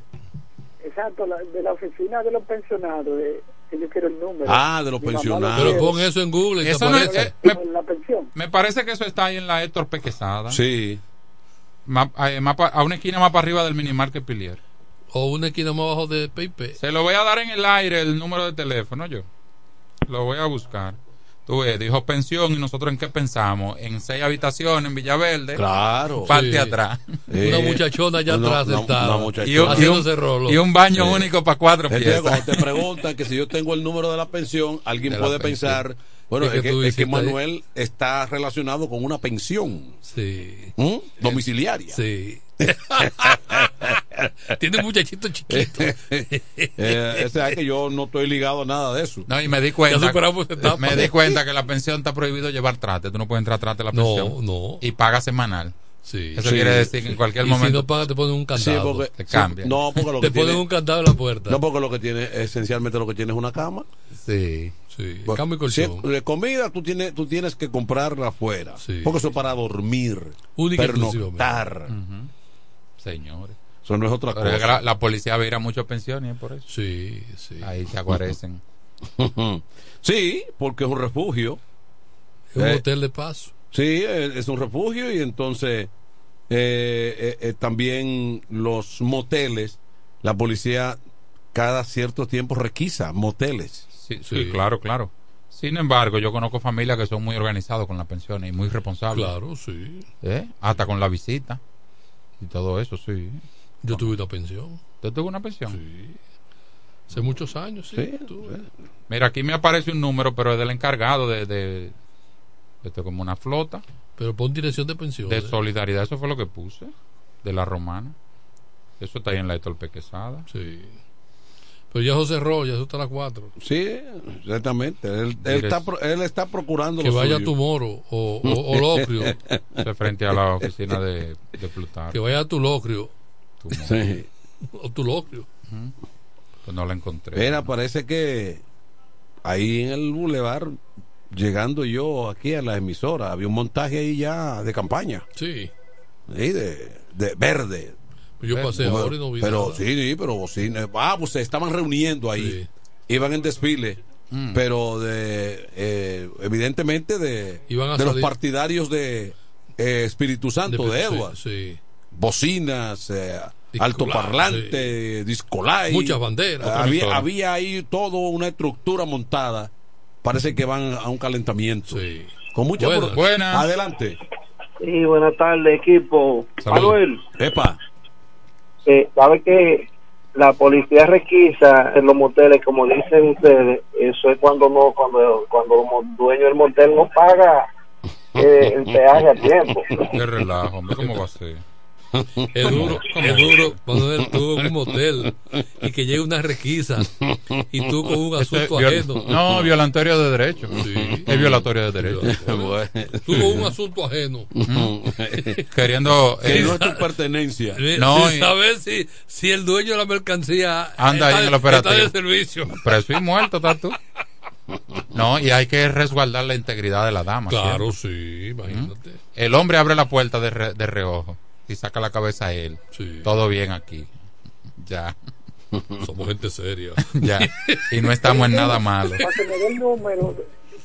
Exacto, la- de la oficina de los pensionados, eh, que yo quiero el número. Ah, de los Mi mamá lo pensionados. Pero pon eso en Google. Eso no es- eh, me, En la pensión. me parece que eso está ahí en la Héctor Pequesada. Sí. Más- eh, más a una esquina más para arriba del minimarket Pilier. O una esquina más abajo de PayPay. Se lo voy a dar en el aire el número de teléfono yo. Lo voy a buscar. Tú ves, dijo pensión y nosotros en qué pensamos? En seis habitaciones en Villaverde. Claro. Parte Sí. atrás. Una muchachona allá atrás una- sentada. una muchachona. Y un, y un- Haciéndose rolo. y un baño Sí. único para cuatro Entonces, piezas. cuando te preguntan que si yo tengo el número de la pensión, alguien De puede pensión. pensar, bueno, Es que es que, tú es que hiciste ahí. Manuel está relacionado con una pensión Sí. ¿m? domiciliaria. Sí. Tiene un muchachito chiquito. Eh, o sea que yo no estoy ligado a nada de eso. No, y me di cuenta. Me di cuenta que la pensión está prohibido llevar trate. Tú no puedes entrar trate a la No, pensión. no. Y paga semanal. Sí. Eso Sí. quiere decir que en cualquier Y momento si no pagas, te ponen un candado. Sí, porque- te cambia. No, porque lo Te que ponen tiene, un candado en la puerta. No, porque lo que tiene, esencialmente lo que tiene es una cama. Sí. Sí. Bueno, Cambio y colchón. si- de comida tú tienes, tú tienes que comprarla afuera. Porque eso es para dormir. Única pernoctar. Señores. Eso no es otra Pero es que cosa. la, la policía vira muchas pensiones por eso. Sí, sí. Ahí se aguarecen. sí, porque es un refugio. Es un Eh, hotel de paso. Sí, eh, es un refugio y entonces eh, eh, también los moteles, la policía cada cierto tiempo requisa moteles. Sí, sí, claro, claro. Sin embargo, yo conozco familias que son muy organizados con las pensiones y muy responsables. Claro, sí. ¿Eh? Hasta con la visita y todo eso, sí. Yo tuve una pensión. ¿Usted tuvo una pensión? Sí. Hace muchos años, sí. tuve. Mira, aquí me aparece un número, pero es del encargado de, de esto es como una flota. Pero pon dirección de pensión. De solidaridad, eso fue lo que puse. De la romana. Eso está ahí en la Héctor Quesada. Sí. Pero ya José Roya, eso está a las 4. Sí, exactamente. Él, él está, pro- él está procurando Que lo vaya a suyo. tu moro o, o, o locrio. Frente a la oficina de, de Plutarco. Que vaya a tu locrio. Tu mono. Sí. O tu locrio. Pues no la encontré. Mira, parece que ahí en el bulevar, llegando yo aquí a la emisora, había un montaje ahí ya de campaña. Sí. Sí, de, de verde. Yo pasé Pero- ahora y no vi Pero nada. sí, sí, pero bocina. Ah, pues se estaban reuniendo ahí. Iban en desfile. Pero de eh, evidentemente de, Iban a de los partidarios de eh, Espíritu Santo de, sí, Edward. sí. Bocinas, eh, Altoparlante, discolay. Muchas banderas. Había, Otro había ahí toda una estructura montada. Parece que van a un calentamiento. Con mucha Buenas. Adelante. Sí, buenas tardes, equipo. Manuel, Epa. eh, ¿sabe que la policía requisa en los moteles, como dicen ustedes? Eso es cuando no cuando cuando el dueño del motel no paga eh, el peaje a tiempo. Qué relajo, hombre, ¿cómo va a ser? Es duro, es duro cuando él estuvo en un motel y que llegue una requisa y tú con un Eso es asunto viol- ajeno. No, violatorio de derecho. Es violatorio de derecho. Tú con un asunto ajeno. Queriendo. Que eh, no es tu pertenencia. No, sin y- saber si, si el dueño de la mercancía Anda ahí está, en el de- operativo. está de servicio. Preso y muerto, ¿estás tú? No, y hay que resguardar la integridad de la dama. Claro, siempre. sí, imagínate. El hombre abre la puerta de, re- de reojo y saca la cabeza a él. Todo bien aquí. Ya. Somos gente seria. Ya. Y no estamos en nada malo. Para que me dé el número,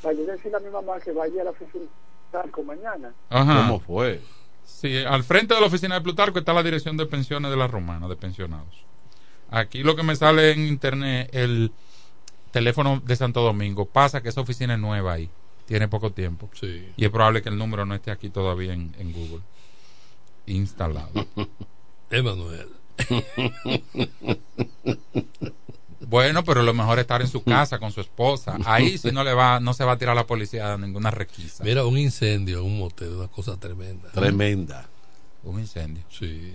para yo decirle a mi mamá que vaya a la oficina de Talco mañana. Ajá. ¿Cómo fue? Sí, al frente de la oficina de Plutarco está la dirección de pensiones de la Romana, de pensionados. Aquí lo que me sale en internet, el teléfono de Santo Domingo, pasa que esa oficina es nueva ahí, tiene poco tiempo. Sí. Y es probable que el número no esté aquí todavía en, en Google. Instalado. Emanuel. Bueno, pero lo mejor es estar en su casa con su esposa. Ahí si no le va, no se va a tirar la policía a ninguna requisa. Mira, un incendio en un motel, una cosa tremenda. Tremenda. Un incendio. Sí.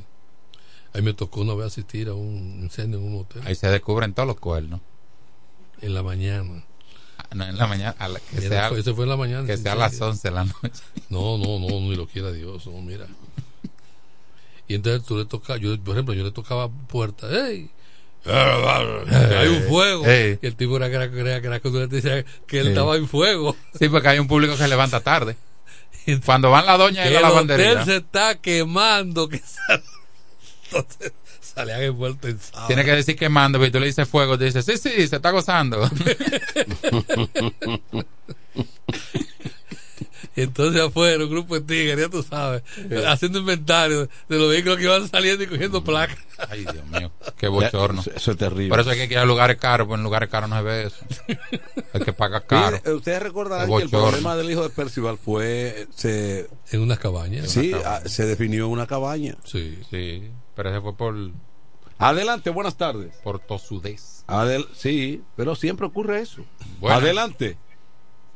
Ahí me tocó una vez asistir a un incendio en un motel. Ahí se descubren todos los cuernos. En la mañana. Ah, No, en la mañana. a la- que Mira, sea, fue- ese fue en la mañana. Que sea a las incendio. 11 de la noche. No, no, no, ni lo quiera Dios, no, mira. Y entonces tú le tocas, yo, por ejemplo, yo le tocaba puerta, ¡ey! hay un fuego. Ey. Y el tipo era que era, era, que era que tú le decías que él estaba en fuego. Sí, porque hay un público que se levanta tarde. Cuando van la doña y la el lavandería. hotel se está quemando. Que sal- Entonces salían envueltos en sábado. Tiene que decir quemando, pero tú le dices fuego, te dice, sí, sí, se está gozando. Y entonces afuera, un grupo de tigres, ya tú sabes, haciendo inventario de los vehículos que iban saliendo y cogiendo placas. Ay, Dios mío, qué bochorno. Eso, eso es terrible. Por eso hay que ir a lugares caros, porque en lugares caros no se ve eso. Hay que pagar caro. Mire, ustedes recordarán que el problema del hijo de Percival fue se En unas cabañas. sí Una cabaña. ah, se definió en una cabaña. Sí. Sí, pero ese fue por, Adelante, buenas tardes. por tosudez. Adel sí, pero siempre ocurre eso. Buenas. Adelante.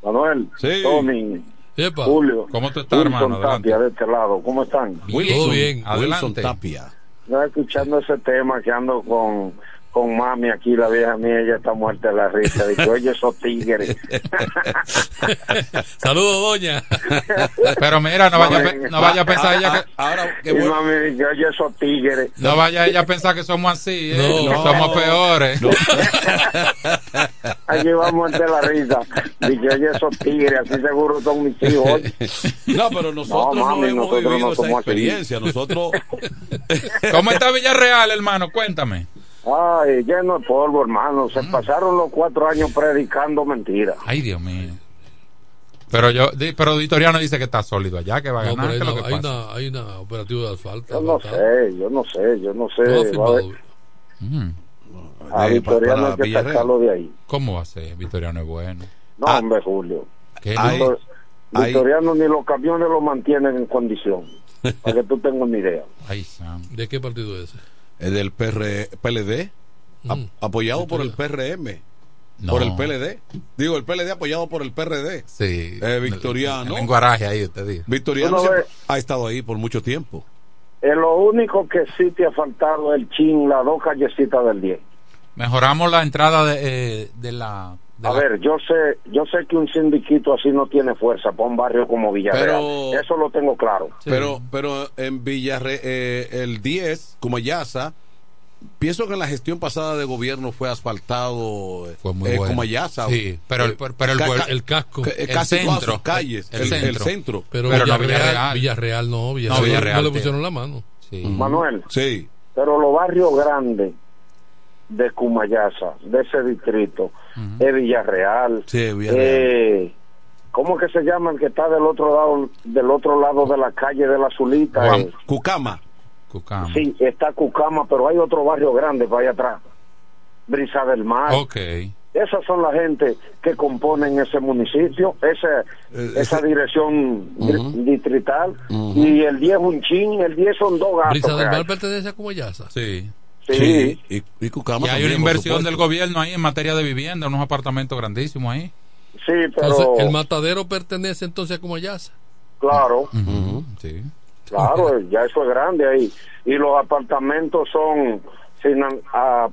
Manuel, Sí. Tommy, Epa. Julio, ¿Cómo tú estás, hermano? Wilson Adelante. Tapia de este lado, ¿cómo están? Wilson, Todo bien. Wilson Adelante. Tapia. Yo estaba escuchando ese tema que ando con, con mami aquí, la vieja mía, ella está muerta de la risa. Dice, oye, esos tigres. Saludos, doña. Pero mira, no vaya, a no vaya a pensar ella que, Ahora, Y mami dice, oye, esos tigres. no vaya ella a pensar que somos así, ¿eh? No. que somos peores. Allí vamos de la risa. Dice, oye, esos tigres, así seguro son mis hijos. No, pero nosotros no, mami, hemos nosotros vivido no esa así. experiencia. Nosotros. ¿Cómo está Villarreal, hermano? Cuéntame. Ay, lleno de polvo, hermano. Se pasaron los cuatro años predicando mentiras. Ay, Dios mío. Pero yo, pero Vitoriano dice que está sólido allá, que va a No, ganar. hay, ¿qué es lo una, que hay, pasa? una, hay una operativo de asfalto. Yo no sé, yo no sé, yo no sé. No Va a Mm. A Eh, Victoriano para hay que Villarreal. sacarlo de ahí. ¿Cómo va a ser? Vitoriano es bueno. No, Ah. hombre, Julio. ¿Qué Ay. no? Victor- Ahí. Victoriano ni los camiones lo mantienen en condición. Para que tú tengas una idea. Ay, Sam. ¿De qué partido es ese? Del PR, PLD, a- Mm. apoyado por el PRM, No. por el PLD. Digo, el PLD apoyado por el PRD. Sí. Eh, Victoriano. El lenguaraje ahí, usted dice. Victoriano ha estado ahí por mucho tiempo. Eh, lo único que sí te ha faltado es el chin, las dos callecitas del 10. Mejoramos la entrada de, eh, de la... de A la- ver, yo sé, yo sé que un sindiquito así no tiene fuerza para un barrio como Villarreal. Pero- Eso lo tengo claro. Pero, pero en Villarre, eh, el 10, como Yaza, pienso que en la gestión pasada de gobierno fue asfaltado eh, Fue muy eh, bueno. como Yaza. Sí, pero el- pero el ca- El casco. ca- eh, el casi todas centro, sus calles, el el, el centro. centro. Pero, Pero no, Villarreal, Villarreal. Villarreal no, Villarreal, No, Villarreal no le pusieron la mano. Sí. Manuel, Sí. pero los barrios grandes de Cumayasa, de ese distrito, es Villarreal. Sí, Villarreal. Eh, ¿Cómo que se llama el que está del otro lado del otro lado de la calle de la Zulita? Juan. Eh, Cucama. Cucama. sí, está Cucama, pero hay otro barrio grande para allá atrás. Brisa del Mar. Ok. Esas son la gente que componen ese municipio, ese, Eh, esa ese- dirección distrital. Y el 10 un chin, el 10 son dos gatos. Brisa del. Mar pertenece a Cumayaza. Sí. Sí. Sí. Y, y Cucama Y hay también, una inversión del gobierno ahí en materia de vivienda, unos apartamentos grandísimos ahí. Sí, pero Entonces, el matadero pertenece entonces a Cumayaza. claro, Sí. claro, ya eso es grande ahí. Y los apartamentos son, finan- ah,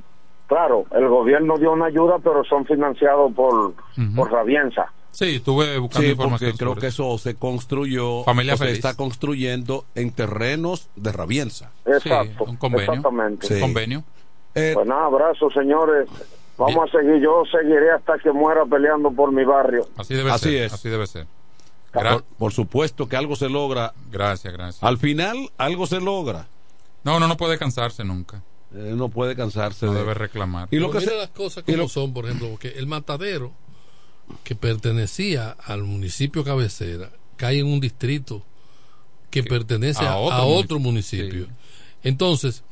claro, el gobierno dio una ayuda, pero son financiados por, por Rabienza. Sí, estuve buscando Sí, información. porque creo sobre que eso se construyó, Familia o se está construyendo en terrenos de Rabienza. Exacto, un convenio. exactamente. Sí. convenio. Eh, Pues nada, abrazos, señores. Vamos a seguir, yo seguiré hasta que muera peleando por mi barrio. Así debe Así ser. es. Así debe ser. Gra- por, por supuesto que algo se logra. gracias, gracias. Al final, algo se logra. No, uno no puede cansarse nunca. Eh, no puede cansarse No de debe reclamar. Y lo Pero que mira se- las cosas y como lo- son, por ejemplo, porque el matadero que pertenecía al municipio cabecera cae en un distrito que pertenece a a, otro a otro munici- municipio. sí. Entonces,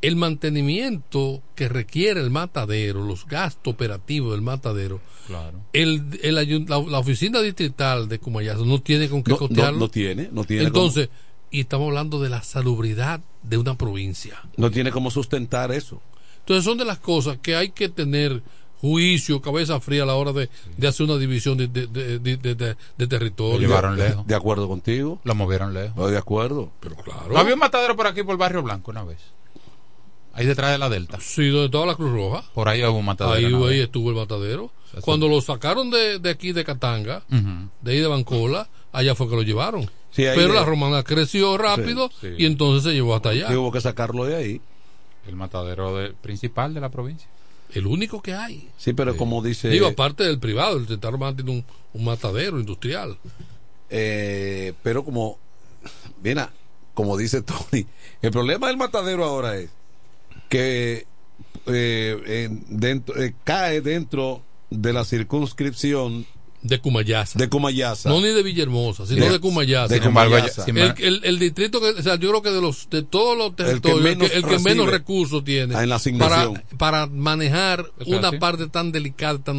el mantenimiento que requiere el matadero, los gastos operativos del matadero, Claro. el, la, la oficina distrital de Cumayazo no tiene con qué no, no, costearlo. no tiene, no tiene Entonces, y estamos hablando de la salubridad de una provincia. no tiene cómo sustentar eso. Entonces son de las cosas que hay que tener juicio, cabeza fría a la hora de, de hacer una división de, de, de, de- de- de Lo territorio. llevaron de, lejos. de acuerdo contigo. Lo movieron lejos. Estoy de acuerdo. Pero claro. ¿No había un matadero por aquí por el Barrio Blanco una vez? Ahí detrás de la Delta. Sí, donde estaba la Cruz Roja. Por ahí hubo un matadero. Ahí, estuvo el matadero. Cuando lo sacaron de, de aquí de Catanga, de ahí de Bancola, allá fue que lo llevaron. Sí, Pero de- la romana creció rápido Sí, sí. y entonces se llevó hasta allá. Y hubo que sacarlo de ahí. El matadero de- principal de la provincia. El único que hay. Sí, pero como dice. Digo, aparte del privado, el Romano tiene un, un matadero industrial. eh, pero como. Mira, como dice Tony, el problema del matadero ahora es que eh, en- dentro, eh, cae dentro de la circunscripción de Cumayaza. De Cumayaza. No ni de Villahermosa, sino De- de Cumayaza. de Sin embargo, Cumayaza. el, el- el distrito que, o sea, yo creo que de los de todos los territorios, el que menos el que, menos recibe recursos tiene en la para, manejar una parte tan delicada, tan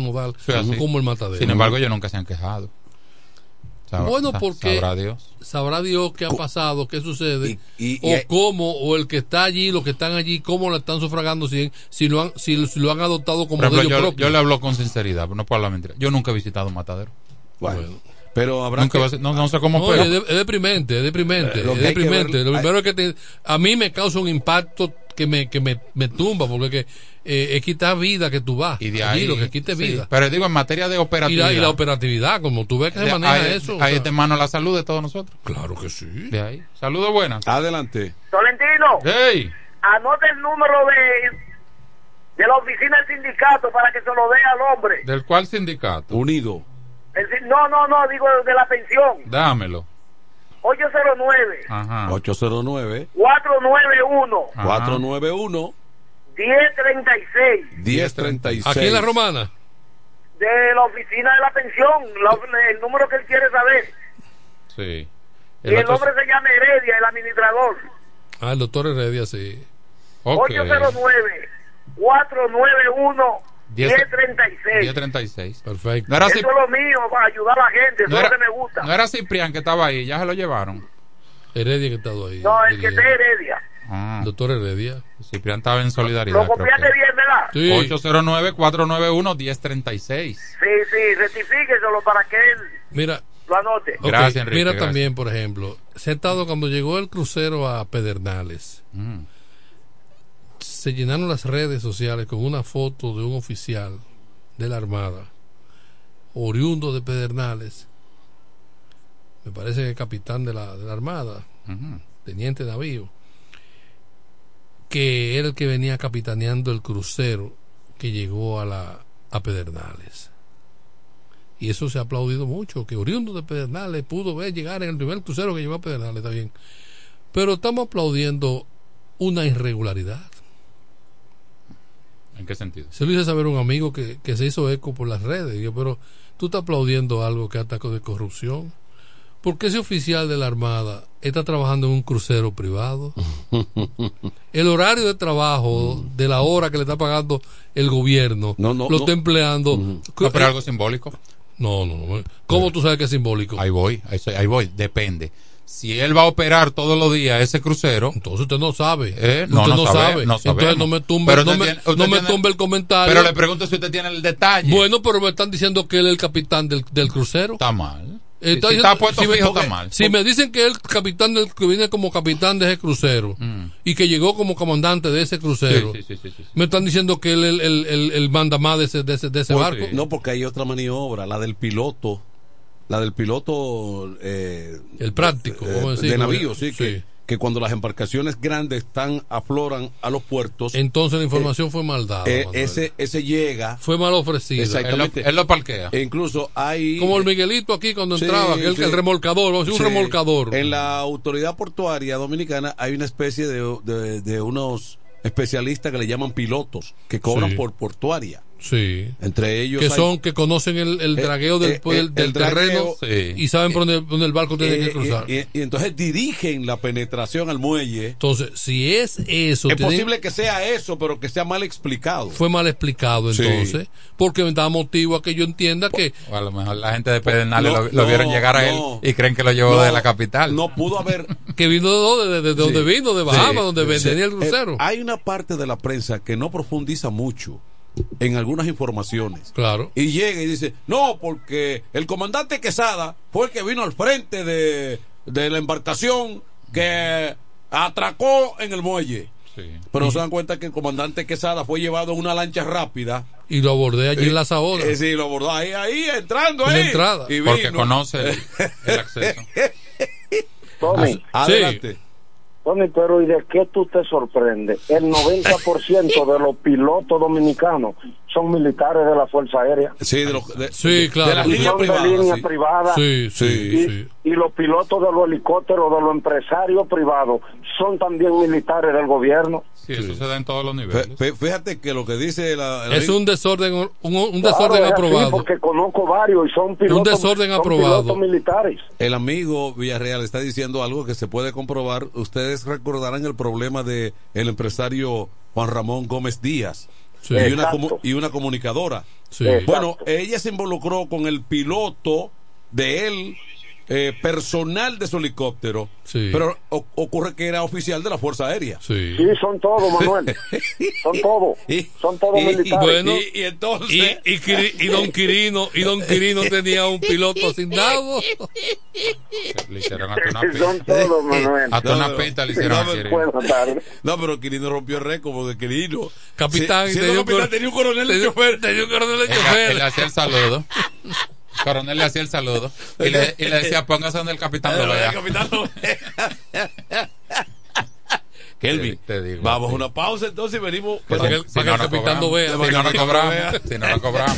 así. como el matadero. Sin embargo, ellos nunca se han quejado. Bueno, porque Sabrá Dios. sabrá Dios qué ha pasado, qué sucede, y- o y- cómo, o el que está allí, los que están allí, cómo lo están sufragando, si, si, lo, han, si, si lo han adoptado como de ejemplo, ellos yo, propios. yo le hablo con sinceridad, no puedo hablar mentira. Yo nunca he visitado un matadero. Bueno, pero habrá que- a no, no sé cómo No, pero- es, de- es deprimente, es deprimente, Eh, lo es deprimente. ver- lo primero que te, a mí me causa un impacto que me, que me, me tumba, porque que, eh, es quitar vida que tú vas. Y de Allí ahí, lo que quite sí. vida. Pero digo, en materia de Y la, operatividad. y la operatividad, como tú ves que se maneja ahí, eso. ahí está en mano la salud de todos nosotros. Claro que sí. De ahí. Saludos buenas. Adelante. Tolentino, Hey. anote el número de, de la oficina del sindicato para que se lo dé al hombre. ¿Del cual sindicato? Unido. El no, no, no, digo de la pensión. Dámelo. 809 Ajá. 809 491 491 1036 1036. Aquí en la romana. de la oficina de la pensión, la- el número que él quiere saber. Sí. y el hombre se llama Heredia, el administrador. Ah, el doctor Heredia, sí. 809 491 Diez- 1036 1036. Perfecto. No era, Eso Cip- es lo mío, para ayudar a la gente, eso no es era- lo que me gusta. no era Ciprián que estaba ahí, ya se lo llevaron. Heredia que ha estado ahí. No, el que esté Heredia. Ah. Doctor Heredia. Ciprián estaba en solidaridad. Lo copiaste bien, ¿verdad? Sí. 809-491-1036. Sí, sí, rectifíqueselo para que él Mira, lo anote. ok, Gracias, Enrique, mira gracias. también, por ejemplo, se ha estado cuando llegó el crucero a Pedernales. Mm. Se llenaron las redes sociales con una foto de un oficial de la Armada, oriundo de Pedernales. Me parece que capitán de la, de la Armada, Ujú. teniente navío, que era el que venía capitaneando el crucero que llegó a la a Pedernales. Y eso se ha aplaudido mucho, que oriundo de Pedernales pudo ver llegar en el primer crucero que llegó a Pedernales, está bien. Pero estamos aplaudiendo una irregularidad. ¿En qué sentido? Se lo hice saber a un amigo que, que se hizo eco por las redes. Y yo, pero tú estás aplaudiendo algo que ataca de corrupción. ¿Por qué ese oficial de la Armada está trabajando en un crucero privado? El horario de trabajo de la hora que le está pagando el gobierno No, no, lo no. está empleando. No, pero algo simbólico. No, no, no. ¿Cómo tú sabes que es simbólico? Ahí voy, ahí, soy- ahí voy, depende. Si él va a operar todos los días ese crucero. Entonces usted no sabe. Eh, no, usted no, no sabe, sabe. no Entonces no me tumbe, Pero no me, tiene- usted no me tiene- tumbe el comentario. Pero le pregunto si usted tiene el detalle. Bueno, pero me están diciendo que él es el capitán del, del crucero. Está mal. Si- está puesto fijo, está mal. Si me dicen que el capitán del, que viene como capitán de ese crucero y que llegó como comandante de ese crucero, Mm. Sí, sí, sí, sí, sí. me están diciendo que él es el, el, el, el mandamás de ese, de ese, de ese barco. No, porque hay otra maniobra, la del piloto. La del piloto. eh, El práctico, eh, vamos a decir, de navío, sí. sí, Que, que cuando las embarcaciones grandes están afloran a los puertos. Entonces la información fue mal dada. eh, ese, ese llega. Fue mal ofrecido. Exactamente. Él lo, él lo parquea. E incluso hay. Como el Miguelito aquí cuando Sí, entraba, que el, sí. el remolcador, vamos a decir, un remolcador. En la autoridad portuaria dominicana hay una especie de, de, de unos especialistas que le llaman pilotos, que cobran por portuaria. Sí. Entre ellos. que hay- son que conocen el, el Eh, dragueo del, eh, del- eh, del el terreno dragueo, y saben por dónde, dónde el barco tiene Eh, que cruzar. Y, y- y entonces dirigen la penetración al muelle. Entonces, si es eso, es tienen- posible que sea eso, pero que sea mal explicado. fue mal explicado Sí. entonces, porque me da motivo a que yo entienda que O a lo mejor la gente de Pedernales No, lo, lo vieron no, llegar a no. él y creen que lo llevó No, de la capital. No pudo haber. que vino de, dónde, de, de donde Sí. vino, de Bahamas, Sí. donde Sí. venía el Eh, crucero. hay una parte de la prensa que no profundiza mucho en algunas informaciones. Claro. Y llega y dice, no, porque el comandante Quesada fue el que vino al frente de, de la embarcación que atracó en el muelle. Sí. Pero no se dan cuenta que el comandante Quesada fue llevado en una lancha rápida. y lo abordé allí en la Zahora. Eh, sí, lo abordó ahí, ahí, entrando En ahí. entrada. Y Porque vino. conoce el, el acceso. Tommy, Adelante. Tommy, pero ¿y de qué tú te sorprendes? El 90% de los pilotos dominicanos son militares de la Fuerza Aérea. Sí, de, los, de, Sí, de claro. las líneas privadas. línea sí. privada. Sí, sí, Y, sí. y los pilotos de los helicópteros, de los empresarios privados, son también militares del gobierno. Sí, eso se da en todos los niveles. fí- Fíjate que lo que dice la, Es un desorden, un, un Claro, desorden así, aprobado. porque conozco varios y son pilotos, desorden son aprobado. pilotos militares. El amigo Villarreal está diciendo algo que se puede comprobar. Ustedes recordarán el problema de el empresario Juan Ramón Gómez Díaz Sí. y, una y una comunicadora. Sí. Bueno, ella se involucró con el piloto de él eh, personal de su helicóptero, pero o- ocurre que era oficial de la Fuerza Aérea. Sí, son todos, Manuel. son todos. Son todos militares. Bueno, y, entonces y, y Quiri- y don Quirino y don Quirino tenía un piloto asignado Le hicieron hasta una pista. Son todos, Manuel. Hasta una No, pista le hicieron no, pero- Quirino. No, pero Quirino rompió el récord porque Quirino. Capitán, si- tenía siendo un capitán, tenía un coronel de tenía- chofer. tenía un coronel de chofer. le hacía el saludo. El coronel le hacía el saludo. Y le, y le decía, póngase donde el capitán lo vea. El capitán lo Kelvin, Te- te digo, vamos a una pausa entonces y venimos. Para que- Si para que no, el no capitán lo cobramos. vea. Si Para no, lo cobramos. Si no, no cobramos.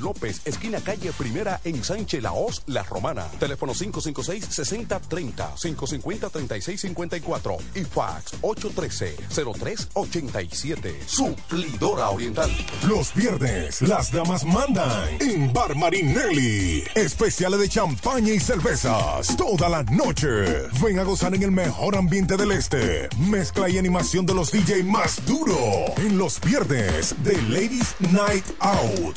López, esquina calle Primera en Sánchez Laos, La Romana. Teléfono 556-6030, 550-3654 y fax 813-0387. Suplidora Oriental. Los viernes, las damas mandan en Bar Marinelli. Especiales de champaña y cervezas toda la noche. Ven a gozar en el mejor ambiente del este. Mezcla y animación de los DJ más duro. En los viernes de Ladies Night Out.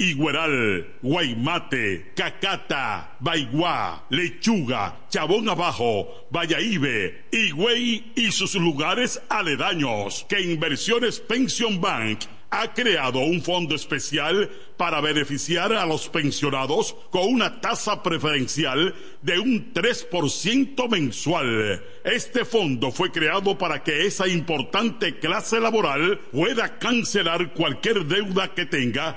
Igueral, Guaymate, Cacata, Baigua, Lechuga, Chabón Abajo, Vallaíbe, Higüey y sus lugares aledaños que Inversiones Pension Bank ha creado un fondo especial para beneficiar a los pensionados con una tasa preferencial de un 3% mensual. Este fondo fue creado para que esa importante clase laboral pueda cancelar cualquier deuda que tenga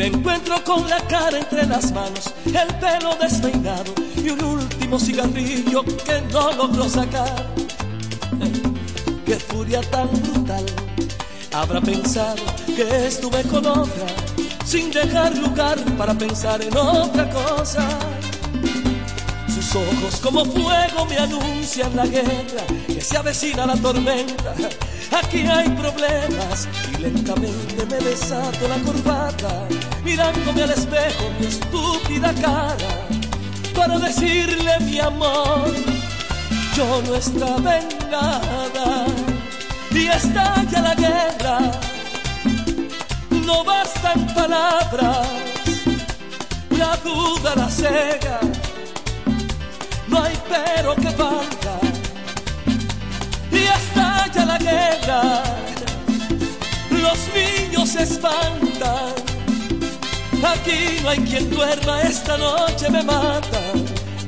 Le encuentro con la cara entre las manos, el pelo despeinado y un último cigarrillo que no logró sacar. Qué furia tan brutal habrá pensado que estuve con otra, sin dejar lugar para pensar en otra cosa. Sus ojos como fuego me anuncian la guerra, que se avecina la tormenta. Aquí hay problemas y lentamente me desato la corbata, mirándome al espejo mi estúpida cara, para decirle mi amor, yo no estaba en nada y estalla la guerra. No bastan palabras, la duda la cega no hay pero que valga. Y estalla la guerra, los niños se espantan. Aquí no hay quien duerma, esta noche me mata.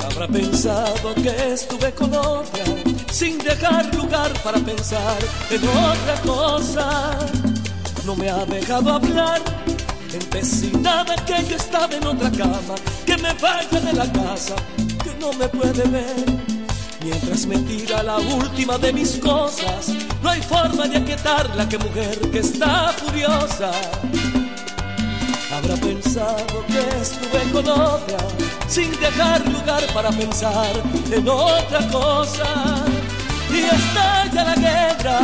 Habrá pensado que estuve con otra, sin dejar lugar para pensar en otra cosa. No me ha dejado hablar, empecinada que yo estaba en otra cama, que me vaya de la casa, que no me puede ver. Mientras me tira la última de mis cosas, no hay forma de aquietarla que mujer que está furiosa. Habrá pensado que estuve con otra, sin dejar lugar para pensar en otra cosa. Y estalla la guerra,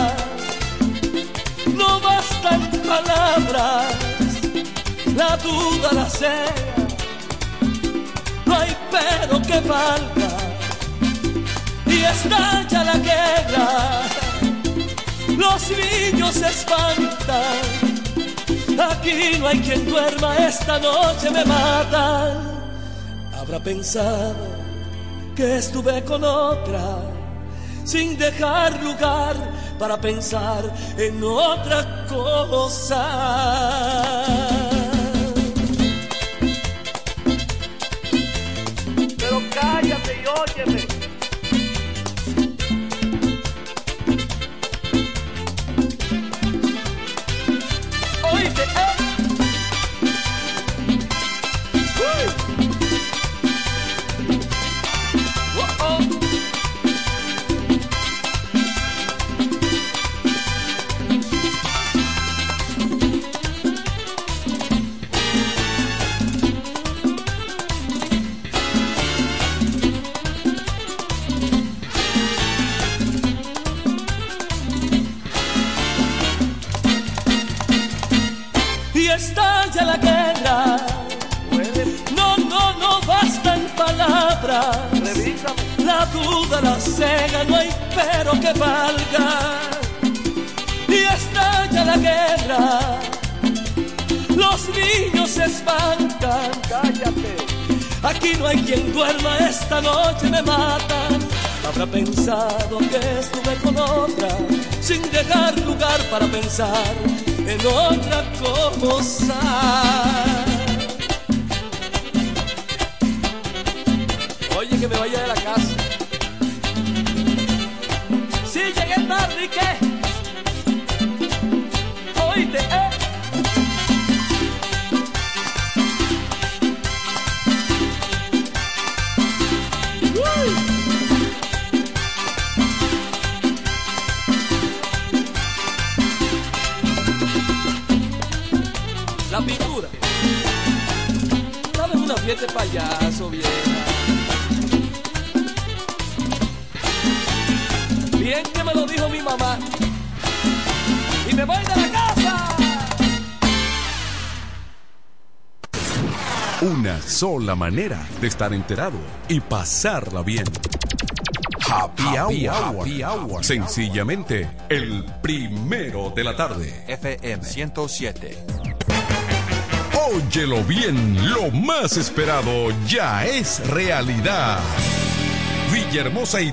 no bastan palabras, la duda la cega, no hay pero que valga. Y estalla la guerra, los niños se espantan. Aquí no hay quien duerma, esta noche me matan. Habrá pensado que estuve con otra, sin dejar lugar para pensar en otra cosa. Pero cállate y óyeme. Para pensar en otra cosa. Manera de estar enterado y pasarla bien. Happy, hour. Happy Hour. Sencillamente, el primero de la tarde. FM 107. Óyelo bien, lo más esperado ya es realidad. Villahermosa y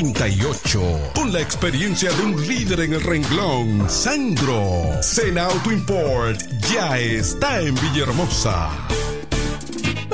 809-866-1938. Con la experiencia de un líder en el renglón, Sandro. Sena Auto Import ya está en Villahermosa.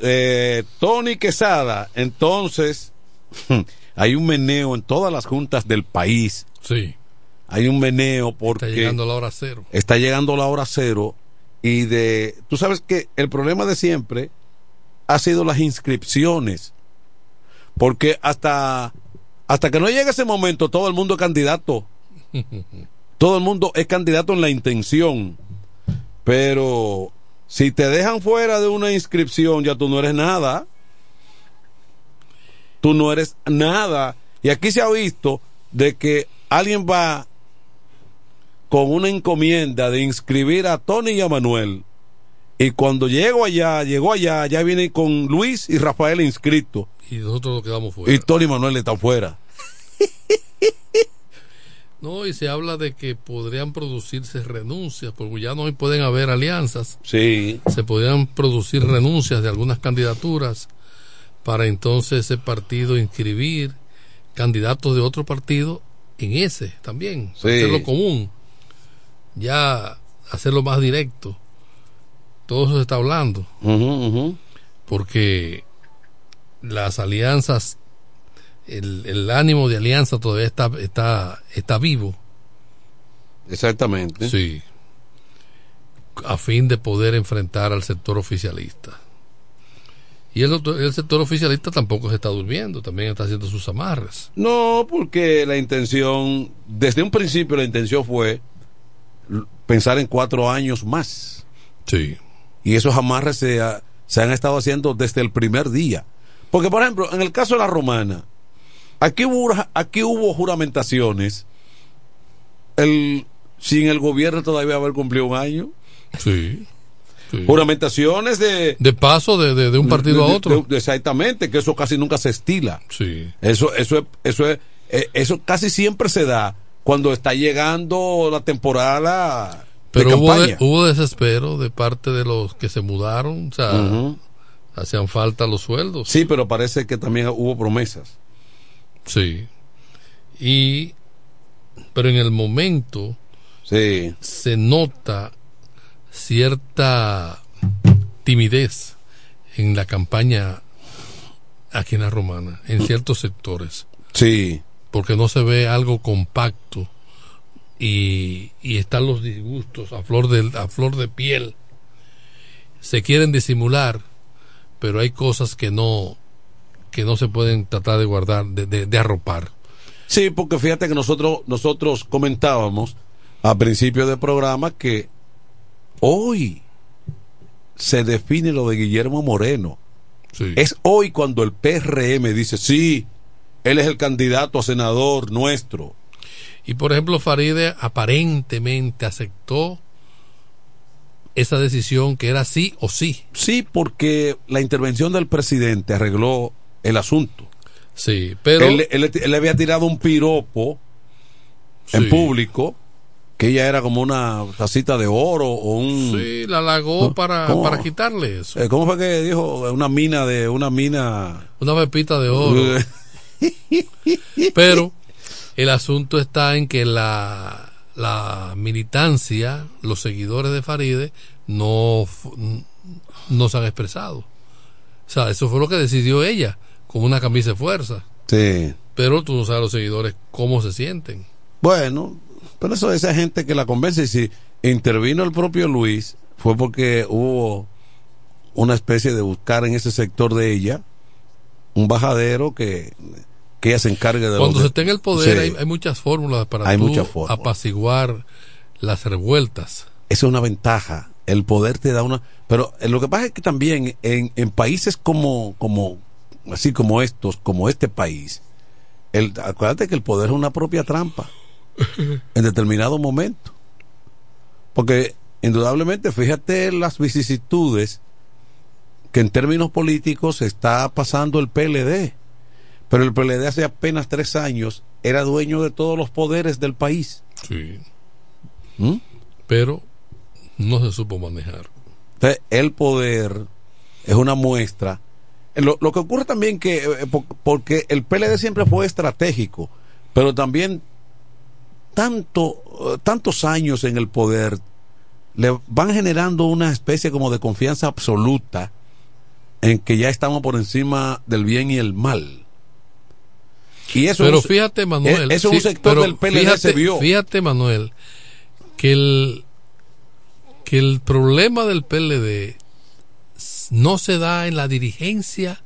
Eh, Tony Quesada, entonces hay un meneo en todas las juntas del país. Sí. Hay un meneo porque Está llegando la hora cero. está llegando la hora cero y de tú sabes que el problema de siempre ha sido las inscripciones porque hasta hasta que no llegue ese momento todo el mundo es candidato todo el mundo es candidato en la intención pero si te dejan fuera de una inscripción, ya tú no eres nada. Tú no eres nada. Y aquí se ha visto de que alguien va con una encomienda de inscribir a Tony y a Manuel. Y cuando llego allá, llegó allá, ya viene con Luis y Rafael inscritos. Y nosotros nos quedamos fuera. Y Tony y Manuel están fuera. No, y se habla de que podrían producirse renuncias, porque ya no pueden haber alianzas. Sí. Se podrían producir renuncias de algunas candidaturas para entonces ese partido inscribir candidatos de otro partido en ese también. Sí. Hacerlo común. Ya hacerlo más directo. Todo eso se está hablando. Porque las alianzas el, el, ánimo de alianza todavía está, está, está vivo. Exactamente. Sí. A fin de poder enfrentar al sector oficialista. Y el, el, sector oficialista tampoco se está durmiendo, también está haciendo sus amarres. No, porque la intención, desde un principio la intención fue pensar en cuatro años más. Sí. Y esos amarres se, se han estado haciendo desde el primer día. Porque, por ejemplo, en el caso de la romana, Aquí hubo, aquí hubo juramentaciones el, sin el gobierno todavía haber cumplido un año. Sí. sí. Juramentaciones de... De paso de, de, de un partido de, a otro. exactamente, que eso casi nunca se estila. Sí. Eso, eso, eso, es, eso casi siempre se da cuando está llegando la temporada. Pero de hubo, hubo desespero de parte de los que se mudaron. O sea, uh -huh. hacían falta los sueldos. Sí, pero parece que también hubo promesas. Sí. Y pero en el momento sí. se nota cierta timidez en la campaña aquí en la romana, en ciertos sectores. Sí. Porque no se ve algo compacto y, y están los disgustos a flor de a flor de piel. Se quieren disimular, pero hay cosas que no que no se pueden tratar de guardar, de, de, de, arropar. Sí, porque fíjate que nosotros, nosotros comentábamos a principio del programa que hoy se define lo de Guillermo Moreno. Sí. Es hoy cuando el PRM dice, sí, él es el candidato a senador nuestro. Y por ejemplo, Faride aparentemente aceptó esa decisión que era sí o sí. Sí, porque la intervención del presidente arregló el asunto. Sí, pero. Él, él, él le había tirado un piropo sí. en público que ella era como una tacita de oro o un. Sí, la halagó para, para quitarle eso. Eh, ¿Cómo fue que dijo? Una mina de. Una mina. Una pepita de oro. pero el asunto está en que la, la militancia, los seguidores de Faride, no, no se han expresado. O sea, eso fue lo que decidió ella con una camisa de fuerza. Sí. Pero tú no sabes los seguidores cómo se sienten. Bueno, pero eso es esa gente que la convence. Y si intervino el propio Luis, fue porque hubo una especie de buscar en ese sector de ella un bajadero que, que ella se encargue de Cuando se esté en el poder, sí. hay, hay, muchas fórmulas para hay tú muchas fórmulas. apaciguar las revueltas. Esa es una ventaja. El poder te da una. Pero lo que pasa es que también en, en países como, como, así como estos, como este país, el, acuérdate que el poder es una propia trampa en determinado momento. Porque indudablemente, fíjate las vicisitudes que en términos políticos está pasando el PLD. Pero el PLD hace apenas tres años era dueño de todos los poderes del país. Sí. ¿Mm? Pero no se supo manejar. Entonces, el poder es una muestra lo, lo, que ocurre también que eh, porque el PLD siempre fue estratégico, pero también tanto uh, tantos años en el poder le van generando una especie como de confianza absoluta en que ya estamos por encima del bien y el mal. Y eso pero es, fíjate Manuel, eso sí, un sector del PLD fíjate, se vio. Fíjate Manuel que el que el problema del PLD no se da en la dirigencia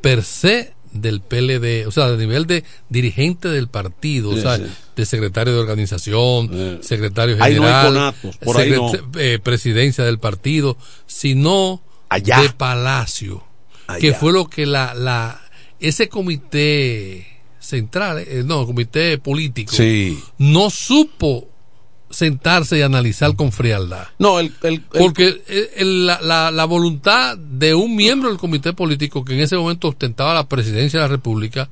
per se del PLD, o sea, a nivel de dirigente del partido, o sea, sí. de secretario de organización, secretario no general, conatos, por ahí no. eh, presidencia del partido, sino Allá. de Palacio, Allá. que fue lo que la, la ese comité central, eh, no, comité político, Sí. no supo sentarse y analizar con frialdad. No, el, el- el- Porque el- el- la, la- la voluntad de un miembro del comité político que en ese momento ostentaba la presidencia de la República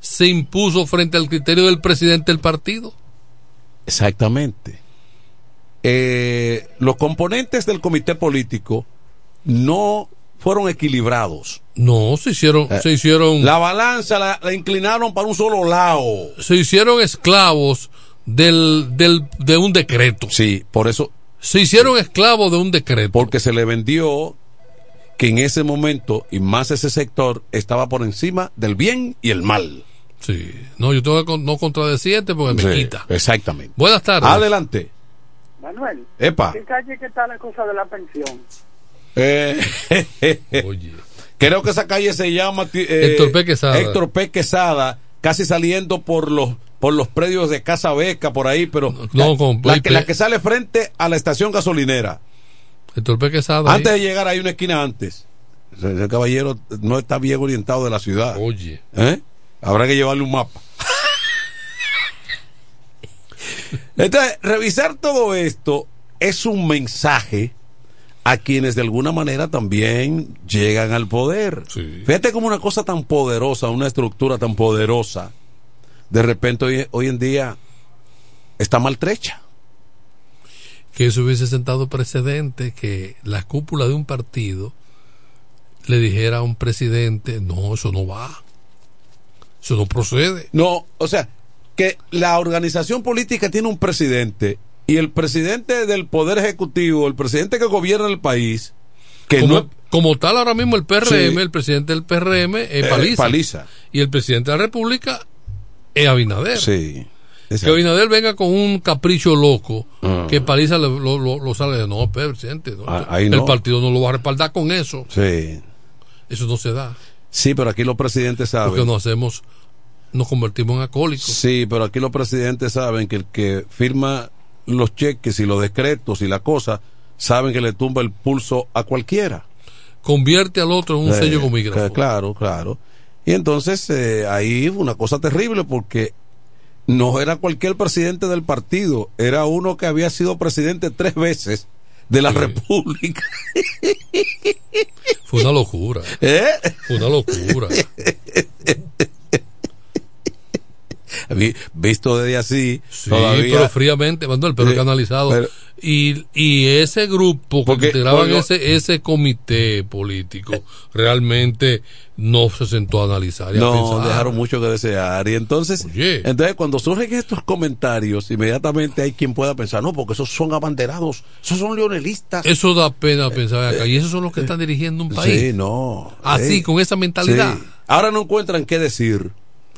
se impuso frente al criterio del presidente del partido. Exactamente. Eh, los componentes del comité político no fueron equilibrados. No, se hicieron, Eh, se hicieron, La balanza la, la inclinaron para un solo lado. se hicieron esclavos del, del, de un decreto. Sí, por eso. Se hicieron esclavos de un decreto. Porque se le vendió que en ese momento, y más ese sector, estaba por encima del bien y el mal. Sí. No, yo tengo que no contradecirte porque me Sí, quita. Exactamente. Buenas tardes. Adelante. Manuel, Epa. ¿qué calle que está la cosa de la pensión? Eh, Creo que esa calle se llama eh, Héctor P. Quesada. Héctor P. Quesada, casi saliendo por los por los predios de Casa Beca por ahí, pero No, la, con- la que, la que sale frente a la estación gasolinera. El torpe quesada. Antes de llegar hay una esquina antes. Ese, caballero no está bien orientado de la ciudad. Oye. ¿Eh? Habrá que llevarle un mapa. Entonces, revisar todo esto es un mensaje a quienes de alguna manera también llegan al poder. Fíjate como una cosa tan poderosa, una estructura tan poderosa, de repente hoy, hoy en día está maltrecha. que eso hubiese sentado precedente que la cúpula de un partido le dijera a un presidente, no, eso no va, eso no procede. No, o sea, que la organización política tiene un presidente y el presidente del poder ejecutivo, el presidente que gobierna el país, que como, no como tal ahora mismo el PRM, Sí. el presidente del PRM es Eh, Paliza, Paliza. y el presidente de la República es Abinader. Sí. Que Abinader venga con un capricho loco, Ah. que Paliza lo, lo, sale de no, presidente, no, Ah, ahí el no. partido no lo va a respaldar con eso. Sí. Eso no se da. Sí, pero aquí los presidentes saben. Porque nos hacemos, nos convertimos en acólicos. Sí, pero aquí los presidentes saben que el que firma los cheques y los decretos y la cosa, saben que le tumba el pulso a cualquiera. Convierte al otro en un Eh, sello micrófono. que- Claro, claro. Y entonces eh, ahí fue una cosa terrible porque no era cualquier presidente del partido, era uno que había sido presidente tres veces de la República. Fue una locura. ¿Eh? Fue una locura. Vi- Visto desde así, Sí, todavía pero fríamente, Manuel, pero Sí, canalizado. pero- y, y ese grupo que Porque- integraban porque- ese, ese comité político realmente no se sentó a analizar y a no pensar. dejaron mucho que desear y entonces entonces cuando surgen estos comentarios inmediatamente hay quien pueda pensar no porque esos son abanderados esos son leonelistas Eso da pena pensar acá. Y esos son los que están dirigiendo un país. sí no Así, Sí. con esa mentalidad. Sí. ahora no encuentran qué decir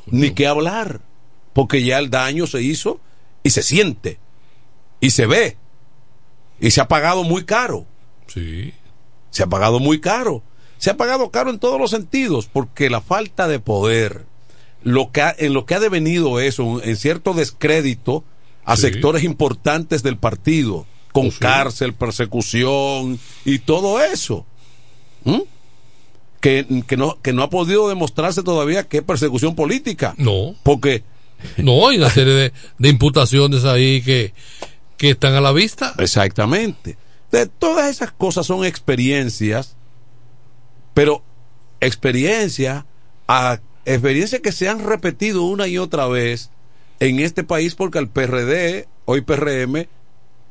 ni qué hablar porque ya el daño se hizo y se siente y se ve y se ha pagado muy caro Sí. se ha pagado muy caro. Se ha pagado caro en todos los sentidos, porque la falta de poder, lo que ha- en lo que ha devenido eso, en cierto descrédito a Sí. sectores importantes del partido, con cárcel, persecución y todo eso. ¿Mm? Que, que, no, que no ha podido demostrarse todavía que es persecución política. No. Porque No, hay una serie de, de imputaciones ahí que, que están a la vista. Exactamente. De todas esas cosas son experiencias, pero experiencias experiencias que se han repetido una y otra vez en este país porque al PRD, hoy PRM,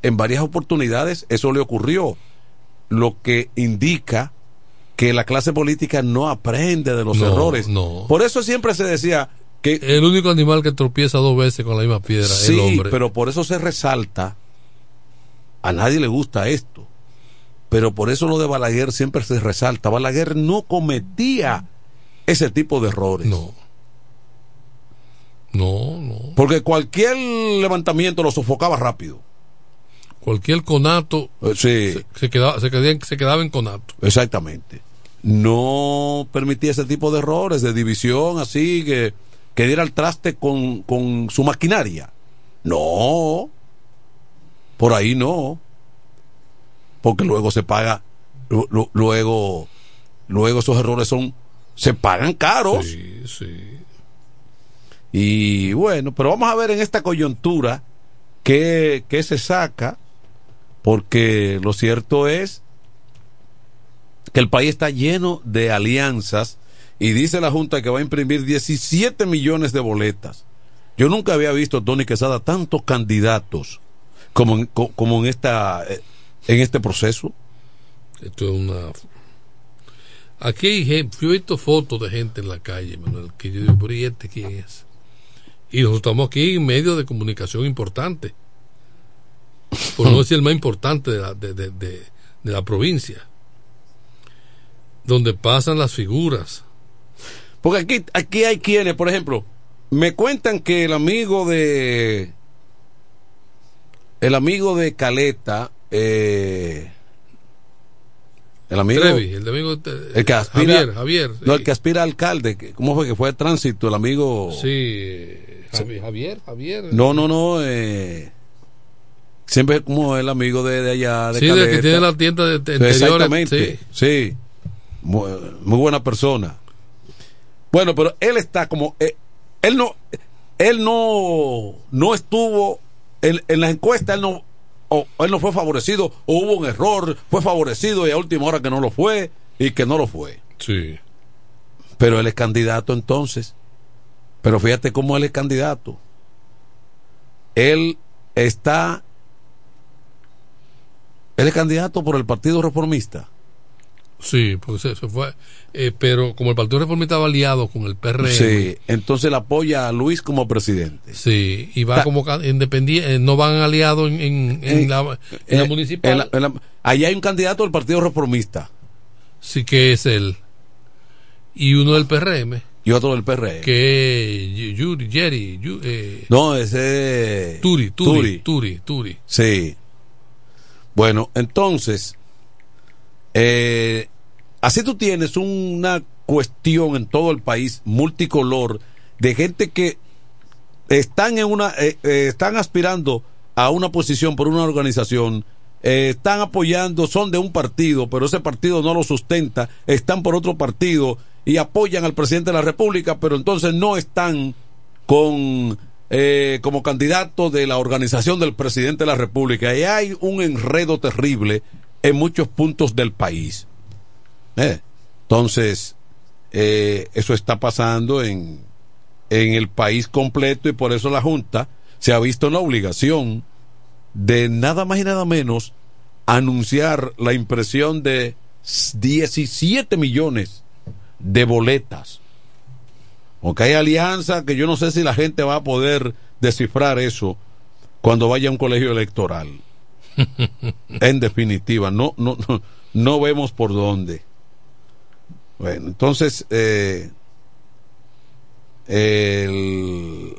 en varias oportunidades eso le ocurrió, lo que indica que la clase política no aprende de los No, errores. no. Por eso siempre se decía que El único animal que tropieza dos veces con la misma piedra es Sí, el hombre. pero por eso se resalta. A nadie le gusta esto. Pero por eso lo de Balaguer siempre se resalta. Balaguer no cometía ese tipo de errores. No. No, no. Porque cualquier levantamiento lo sofocaba rápido. Cualquier conato Eh, Sí, se, quedaba, se, quedaba, se quedaba en conato. exactamente. no permitía ese tipo de errores, de división así, que, que diera el traste con, con su maquinaria. No, por ahí no, porque luego se paga, lu- lu- luego, luego esos errores son, se pagan caros. Sí, sí. Y bueno, pero vamos a ver en esta coyuntura qué, qué se saca, porque lo cierto es que el país está lleno de alianzas y dice la Junta que va a imprimir 17 millones de boletas. Yo nunca había visto, Tony Quesada, tantos candidatos como en, co- como en, esta, eh, en este proceso. Esto es una. Aquí hay yo he visto fotos de gente en la calle, Manuel, que yo digo, pero ¿y este quién es? Y nosotros estamos aquí en medio de comunicación importante. Por no decir el más importante de, de- de- de la provincia. Donde pasan las figuras. Porque aquí, aquí hay quienes, por ejemplo, me cuentan que el amigo de. El amigo de Caleta. eh, el amigo. Trevi, el de amigo de- el que aspira, Javier, Javier. no, el que aspira a alcalde. ¿Cómo fue que fue de tránsito? El amigo. Sí, eh, Javi- Javier, Javier. No, no, no. eh, siempre es como el amigo de, de allá. De Sí, Caleta. que tiene la tienda de, de Sí. Exactamente. Sí. Muy, muy buena persona. Bueno, pero él está como. eh, él no. Él no. No estuvo. En, en la encuesta, él no. O, él no fue favorecido. O hubo un error. Fue favorecido y a última hora que no lo fue. Y que no lo fue. Sí. Pero él es candidato entonces. Pero fíjate cómo él es candidato. Él está. Él es candidato por el Partido Reformista. Sí, porque se, se fue. eh, pero como el Partido Reformista estaba aliado con el PRM. Sí, entonces le apoya a Luis como presidente. Sí, y va como independiente, no van aliados en, en, en la, en la Eh, municipal. la- allá hay un candidato del Partido Reformista Sí, que es él. Y uno del PRM, y otro del PRM. que Yuri, Jerry, eh, No, ese Turi, Turi, Turi, Turi. Sí. Bueno, entonces, eh, así tú tienes una cuestión en todo el país multicolor de gente que están en una, eh, eh, están aspirando a una posición por una organización, eh, están apoyando, son de un partido, pero ese partido no lo sustenta, están por otro partido y apoyan al presidente de la República, pero entonces no están con eh, como candidato de la organización del presidente de la República. Y hay un enredo terrible en muchos puntos del país. Eh, Entonces, eh, eso está pasando en, en el país completo y por eso la Junta se ha visto en la obligación de nada más y nada menos anunciar la impresión de 17 millones de boletas. Aunque hay alianza que yo no sé si la gente va a poder descifrar eso cuando vaya a un colegio electoral. en definitiva, no, no, no, no vemos por dónde. Bueno, entonces, eh, el,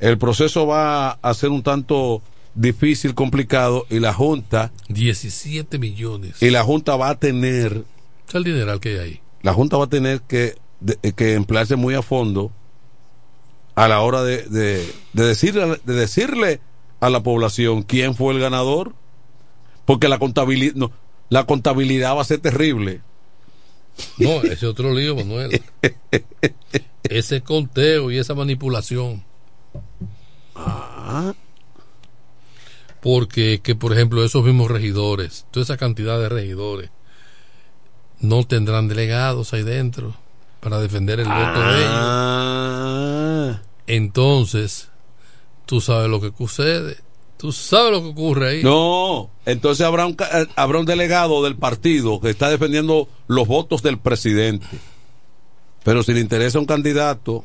el proceso va a ser un tanto difícil, complicado, y la Junta, 17 millones. y la Junta va a tener, Es el dineral que hay ahí. la Junta va a tener que, de- que emplearse muy a fondo a la hora de, de, de decirle, de decirle a la población quién fue el ganador, porque la contabilidad, no, la contabilidad va a ser terrible. No, ese es otro lío, Manuel. ese conteo y esa manipulación. Ah. Porque que, por ejemplo, esos mismos regidores, toda esa cantidad de regidores, no tendrán delegados ahí dentro para defender el voto de ellos. Ah. Entonces, tú sabes lo que sucede. Tú sabes lo que ocurre ahí. No, entonces habrá un, eh, habrá un delegado del partido que está defendiendo los votos del presidente. Pero si le interesa un candidato,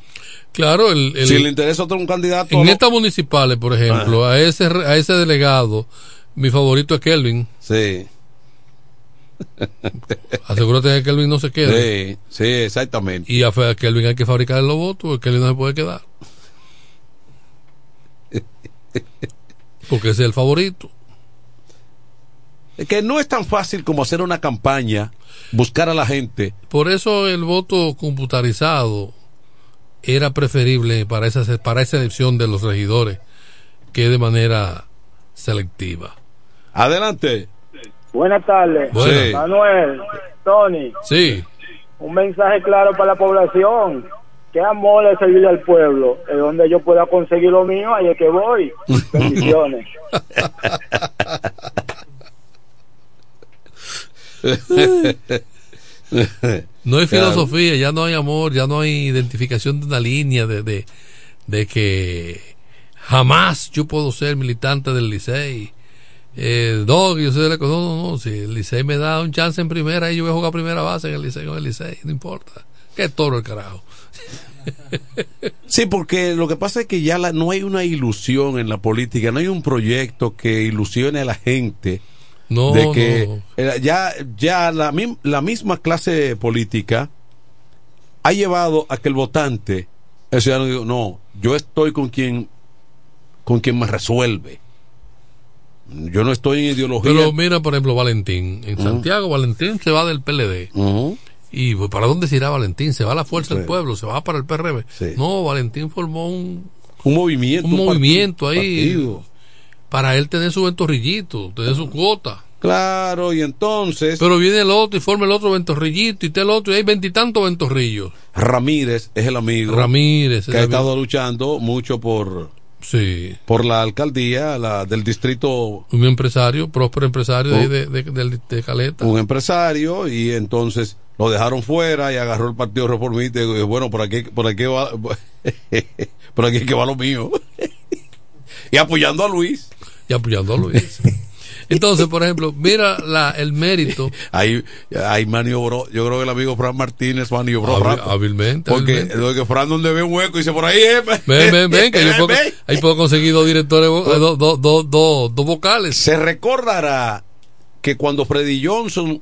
Claro, el, el- si le interesa otro un candidato, en no- estas municipales, por ejemplo, a ese a ese delegado, mi favorito es Kelvin. Sí. Asegúrate que Kelvin no se quede. Sí, sí, exactamente. Y a Kelvin hay que fabricar los votos, porque Kelvin no se puede quedar. Porque es el favorito. que no es tan fácil como hacer una campaña, buscar a la gente. Por eso el voto computarizado era preferible para esa, para esa elección de los regidores que de manera selectiva. Adelante. Buenas tardes. Buenas. Manuel, Tony. Sí. Un mensaje claro para la población. Qué amor es servir al pueblo. Es donde yo pueda conseguir lo mío, ahí es que voy. Bendiciones. No hay filosofía, ya no hay amor, ya no hay identificación de una línea de, de, de que jamás yo puedo ser militante del Licey. Eh, no, que yo soy de la- no, no, no, si el Licey me da un chance en primera, y yo voy a jugar primera base en el Licey con el Licey, no importa. Qué toro el carajo. Sí, porque lo que pasa es que ya la- no hay una ilusión en la política, no hay un proyecto que ilusione a la gente. No, de que no. ya, ya la, la misma clase política ha llevado a que el votante, el ciudadano, diga, no, yo estoy con quien, con quien me resuelve. Yo no estoy en ideología. Pero mira, por ejemplo, Valentín. En. Santiago, Valentín se va del PLD. ¿Y pues, para dónde se irá Valentín? ¿Se va a la fuerza del Sí. pueblo? ¿Se va para el PRM? Sí. No, Valentín formó un, un movimiento, un movimiento ahí partido. para él tener su ventorrillito, tener su cuota. Claro, y entonces Pero viene el otro y forma el otro ventorrillito y está el otro y hay veintitantos ventorrillos. Ramírez es el amigo Ramírez. que ha estado luchando mucho por, Sí. por la alcaldía la, del distrito Un empresario, próspero empresario de, de, de- de Caleta. un empresario y entonces lo dejaron fuera y agarró el partido reformista y dijo, bueno por aquí por aquí va por aquí es que va lo mío y apoyando a Luis Y apoyando a Luis. Entonces, por ejemplo, mira la, el mérito. ahí ahí maniobró yo creo que el amigo Fran Martínez maniobró Hábil- hábilmente, porque, hábilmente. Fran donde ve un hueco dice por ahí eh, Ven, ven, ven, que yo puedo, ven. ahí puedo conseguir dos directores, eh, dos dos dos dos- dos vocales. Se recordará que cuando Freddy Johnson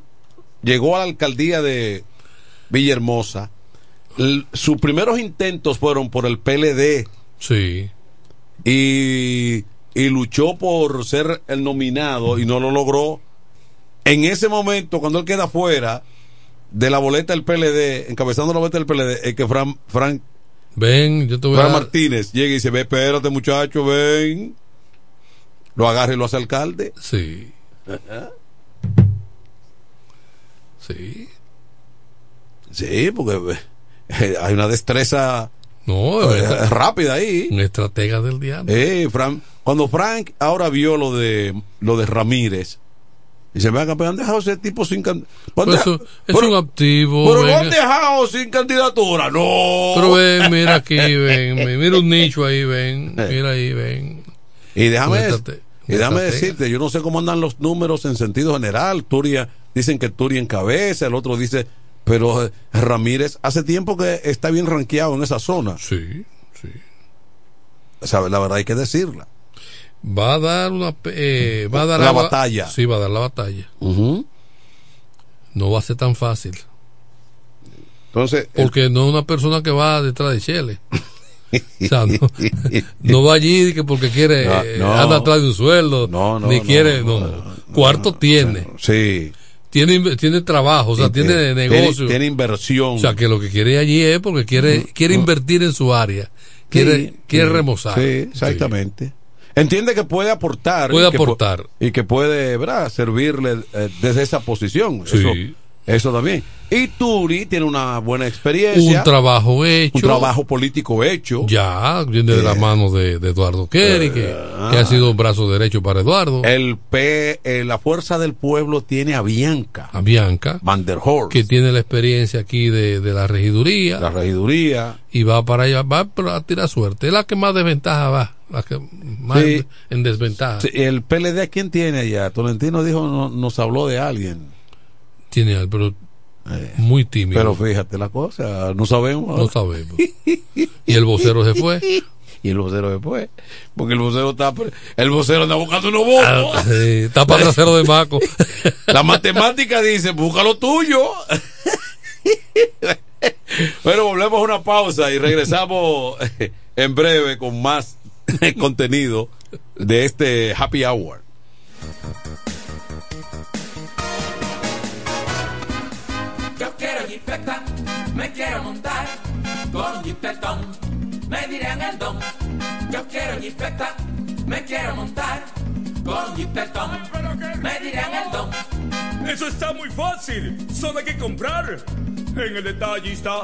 llegó a la alcaldía de Villahermosa, l- sus primeros intentos fueron por el PLD Sí. y, y luchó por ser el nominado y no lo logró. En ese momento, cuando él queda fuera de la boleta del PLD, encabezando la boleta del PLD, es que Fran, Fran, Ven, yo te voy Fran a Martínez llega y dice, ve, espérate muchacho, ven. Lo agarra y lo hace alcalde. Sí. Sí. Sí, porque eh, hay una destreza No, eh, es- rápida ahí. un estratega del diablo. Eh, Fran- cuando Frank ahora vio lo de lo de Ramírez, dice, venga, pero han dejado ese tipo sin can- Pues eso- deja- es pero- un activo. Pero lo ven. han dejado sin candidatura, no. Pero ven, mira aquí, ven, mira un nicho ahí, ven, Eh. mira ahí, ven. Y déjame, y déjame decirte, yo no sé cómo andan los números en sentido general. Turia, dicen que Turia encabeza, el otro dice, pero eh, Ramírez hace tiempo que está bien rankeado en esa zona. Sí, sí. O sea, la verdad hay que decirla. Va a dar una, eh, va a dar La batalla. Sí, va a dar la batalla. No va a ser tan fácil. Entonces, el- Porque no es una persona que va detrás de Chele. O sea, no, no va allí que porque quiere, No, eh, no. anda atrás de un sueldo, No, no, ni quiere, no, no, Cuarto tiene, sí. Tiene, tiene trabajo, o sea, tiene, tiene, negocio. tiene inversión. o sea, que lo que quiere allí es porque quiere, quiere invertir en su área, quiere, Sí, quiere sí, remozar. Sí, exactamente. Entiende que puede aportar. Puede y que aportar. y que puede, ¿verdad? Servirle eh, desde esa posición. Sí. Eso, eso también. Y Turi tiene una buena experiencia. Un trabajo hecho. un trabajo político hecho. Ya, viene de la mano de, de Eduardo Kerry, que, que ha sido un brazo derecho para Eduardo. El P, eh, la fuerza del pueblo tiene a Bianca. a Bianca, Van der Horst. que tiene la experiencia aquí de, de la regiduría. la regiduría. y va para allá, va a tirar suerte. Es la que más desventaja va, la que más Sí. en- en desventaja. Sí, El PLD, ¿quién tiene allá? Tolentino dijo, no- nos habló de alguien. Tiene al- pero muy tímido. Pero fíjate la cosa, no sabemos. no sabemos. y el vocero se fue. Y el vocero después. Porque el vocero está. El vocero anda buscando unos votos. Ah, sí, está para trasero de Maco. La matemática dice, busca lo tuyo. bueno, volvemos a una pausa y regresamos en breve con más contenido de este happy hour. Me quiero montar con jipetón, me dirán el don. Yo quiero jipeta, me quiero montar con jipetón, me dirán el don. Eso está muy fácil, solo hay que comprar. En el detallista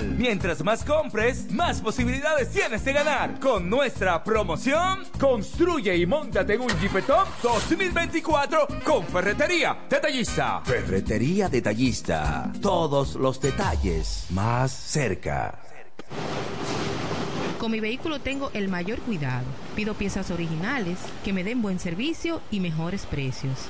Mientras más compres, más posibilidades tienes de ganar. Con nuestra promoción, construye y montate en un Jeepetop 2024 con Ferretería Detallista. Ferretería Detallista. Todos los detalles más cerca. Con mi vehículo tengo el mayor cuidado. Pido piezas originales que me den buen servicio y mejores precios.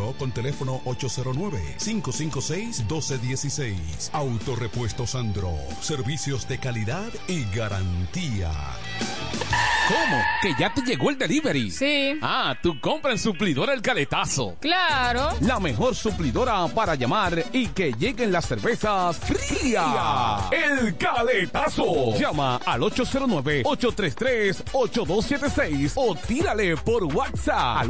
con teléfono 809-556-1216. Autorepuesto Sandro. Servicios de calidad y garantía. ¿Cómo? ¿Que ya te llegó el delivery? Sí. Ah, tú compra en Suplidora El Caletazo. Claro. La mejor suplidora para llamar y que lleguen las cervezas frías. El Caletazo. Llama al 809-833-8276 o tírale por WhatsApp al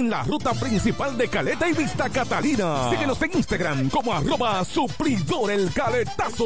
la ruta principal de Caleta y Vista Catalina. Síguenos en Instagram como arroba supridor el Caletazo.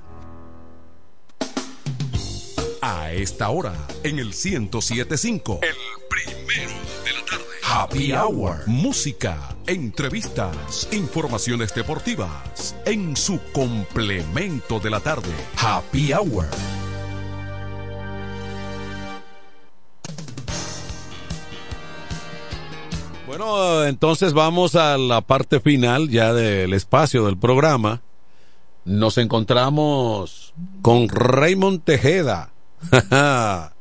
A esta hora, en el 1075. El primero de la tarde. Happy Hour. Música, entrevistas, informaciones deportivas. En su complemento de la tarde. Happy Hour. Bueno, entonces vamos a la parte final ya del espacio del programa. Nos encontramos con Raymond Tejeda.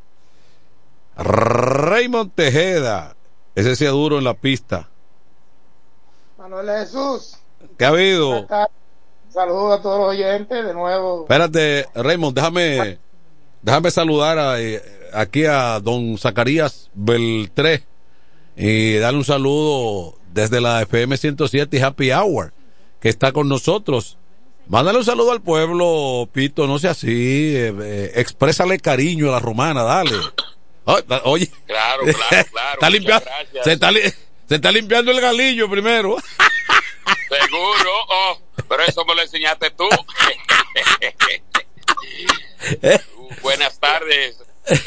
Raymond Tejeda. Ese sea duro en la pista. Manuel Jesús. ¿Qué ha habido? Saludos a todos los oyentes de nuevo. Espérate, Raymond, déjame, déjame saludar a, eh, aquí a don Zacarías Beltré y darle un saludo desde la FM 107 y Happy Hour, que está con nosotros. Mándale un saludo al pueblo, Pito, no sea así, eh, eh, exprésale cariño a la romana, dale. Oh, da- oye, Claro, claro, claro. está limpiando, se, está, li- se está limpiando el galillo primero. Seguro, oh, pero eso me lo enseñaste tú. Buenas tardes,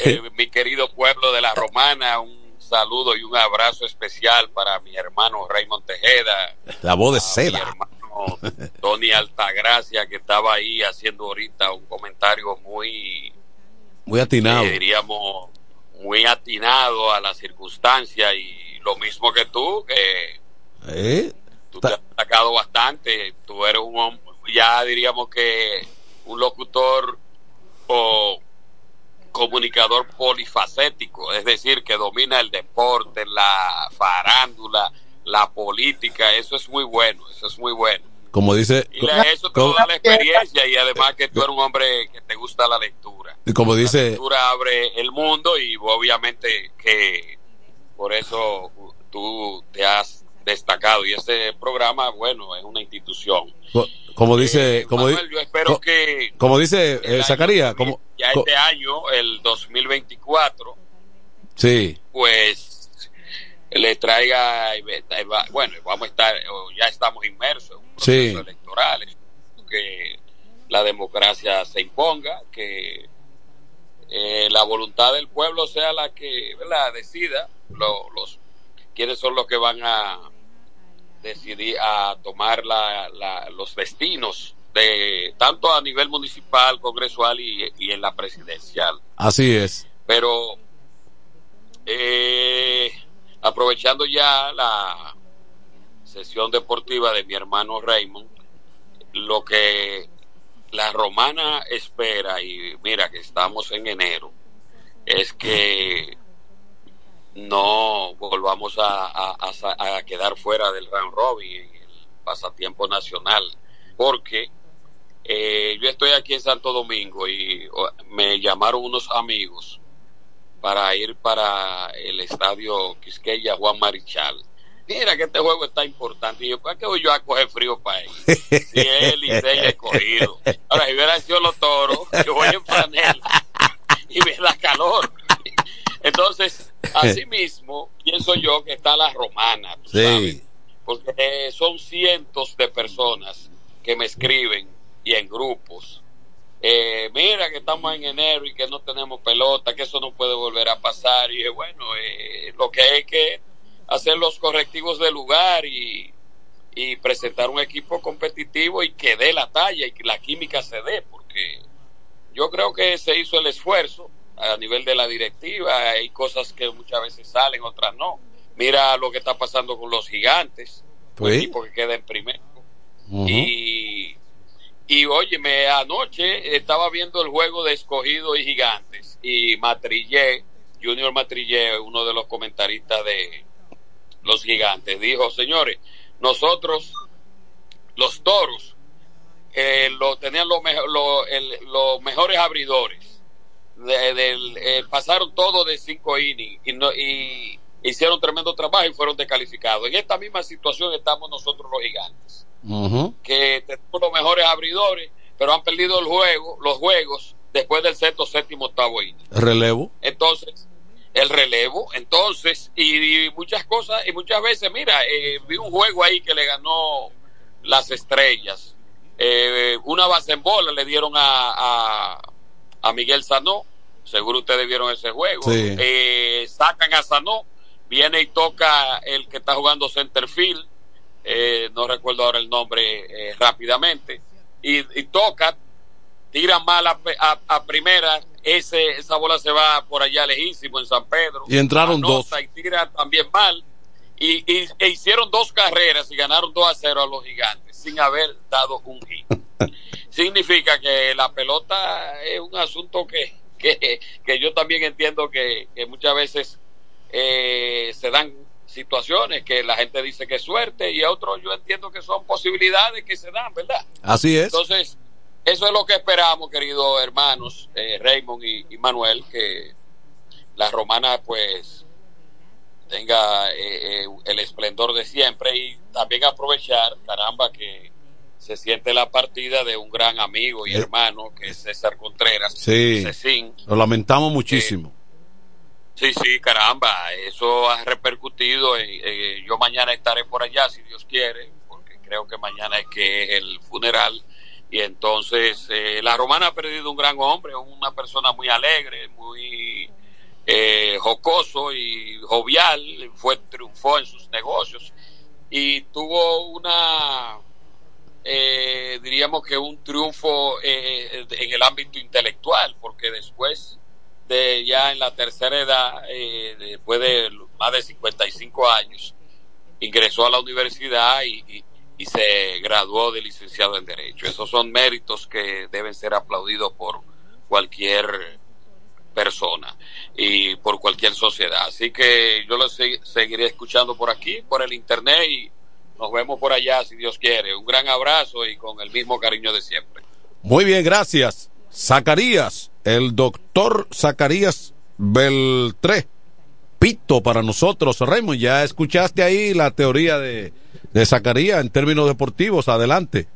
eh, mi querido pueblo de la Romana. Un saludo y un abrazo especial para mi hermano Raymond Tejeda, La voz de mi seda. Hermano Tony Altagracia, que estaba ahí haciendo ahorita un comentario muy, Muy atinado. eh, diríamos, muy atinado a la circunstancia y lo mismo que tú, que ¿Eh? tú te has destacado bastante, tú eres un ya diríamos que un locutor o comunicador polifacético, es decir, que domina el deporte, la farándula, la política, eso es muy bueno, eso es muy bueno. Como dice, Y la- eso te como, da la experiencia y además que tú eres un hombre que te gusta la lectura. como La dice, lectura abre el mundo y obviamente que por eso tú te has destacado y este programa, bueno, es una institución. co- como dice, como, di- Manuel, yo espero co- que como dice eh, Zacarías, como, ya co- este año, el 2024, sí, pues le traiga, bueno, vamos a estar, ya estamos inmersos en un Sí. proceso electoral, que la democracia se imponga, que eh, la voluntad del pueblo sea la que ¿verdad? decida lo- los quiénes son los que van a decidir a tomar la, la- los destinos de tanto a nivel municipal, congresual y, y en la presidencial. Así es. Pero eh, aprovechando ya la sesión deportiva de mi hermano Raymond, lo que la romana espera, y mira que estamos en enero, es que no volvamos a, quedar fuera del round robin, el pasatiempo nacional, porque eh, yo estoy aquí en Santo Domingo y me llamaron unos amigos para ir para el estadio Quisqueya Juan Marichal. Mira que este juego está importante. Y yo, ¿para qué voy yo a coger frío para ahí? Si es el Licey escogido. Ahora, si hubiera sido los toros, yo voy en franela y me da calor. Entonces, así mismo, pienso yo que está la romana, tú sabes, Sí. porque eh, son cientos de personas que me escriben y en grupos. Eh, mira que estamos en enero y que no tenemos pelota, que eso no puede volver a pasar. Y bueno, eh, lo que hay que hacer los correctivos del lugar y, y presentar un equipo competitivo y que dé la talla y que la química se dé, porque yo creo que se hizo el esfuerzo a nivel de la directiva. Hay cosas que muchas veces salen, otras no. Mira lo que está pasando con los gigantes, un Sí. equipo que queda en primero. Y, y óyeme, anoche estaba viendo el juego de escogido y gigantes. Y Matrillé, Junior Matrillé, uno de los comentaristas de los gigantes, dijo, señores, nosotros, los toros, eh, lo, tenían los mejores abridores. De- eh, pasaron todo de cinco innings y, no, y hicieron tremendo trabajo y fueron descalificados. En esta misma situación estamos nosotros los gigantes Ujú. que tenemos los mejores abridores, pero han perdido el juego, los juegos después del sexto, séptimo, octavo inning. Relevo. Entonces, el relevo, entonces, y, y muchas cosas, y muchas veces, mira, eh, vi un juego ahí que le ganó las estrellas. Eh, una base en bola le dieron a, a, a Miguel Sanó, seguro ustedes vieron ese juego. Sí. Eh, sacan a Sanó, viene y toca el que está jugando centerfield, eh, no recuerdo ahora el nombre eh, rápidamente, y, y toca, tira mal a, a- a primera, ese, esa bola se va por allá lejísimo en San Pedro. Y entraron dos. Y tira también mal. Y, y- e hicieron dos carreras y ganaron 2 a 0 a los gigantes sin haber dado un hit. Significa que la pelota es un asunto que, que, que yo también entiendo que, que muchas veces eh, se dan situaciones que la gente dice que es suerte y a otros yo entiendo que son posibilidades que se dan, ¿verdad? Así es. Entonces, eso es lo que esperamos, queridos hermanos, eh, Raymond y, y Manuel, que la romana pues tenga eh, eh, el esplendor de siempre y también aprovechar, caramba, que se siente la partida de un gran amigo y Eh. hermano que es César Contreras, Sí. Cecín. Lo lamentamos muchísimo. Sí, sí, caramba, eso ha repercutido. Eh, yo mañana estaré por allá, si Dios quiere, porque creo que mañana es que es el funeral. Y entonces, eh, la romana ha perdido un gran hombre, una persona muy alegre, muy eh, jocoso y jovial, fue triunfó en sus negocios y tuvo una, eh, diríamos que un triunfo en el ámbito intelectual, porque después de ya en la tercera edad, eh, después de más de 55 años, ingresó a la universidad y, y- se graduó de licenciado en Derecho. Esos son méritos que deben ser aplaudidos por cualquier persona y por cualquier sociedad. Así que yo lo se- seguiré escuchando por aquí, por el internet y nos vemos por allá si Dios quiere. Un gran abrazo y con el mismo cariño de siempre. Muy bien, gracias. Zacarías, el doctor Zacarías Beltré. Pito para nosotros, Raymond. Ya escuchaste ahí la teoría de, de Zacarías en términos deportivos. Adelante.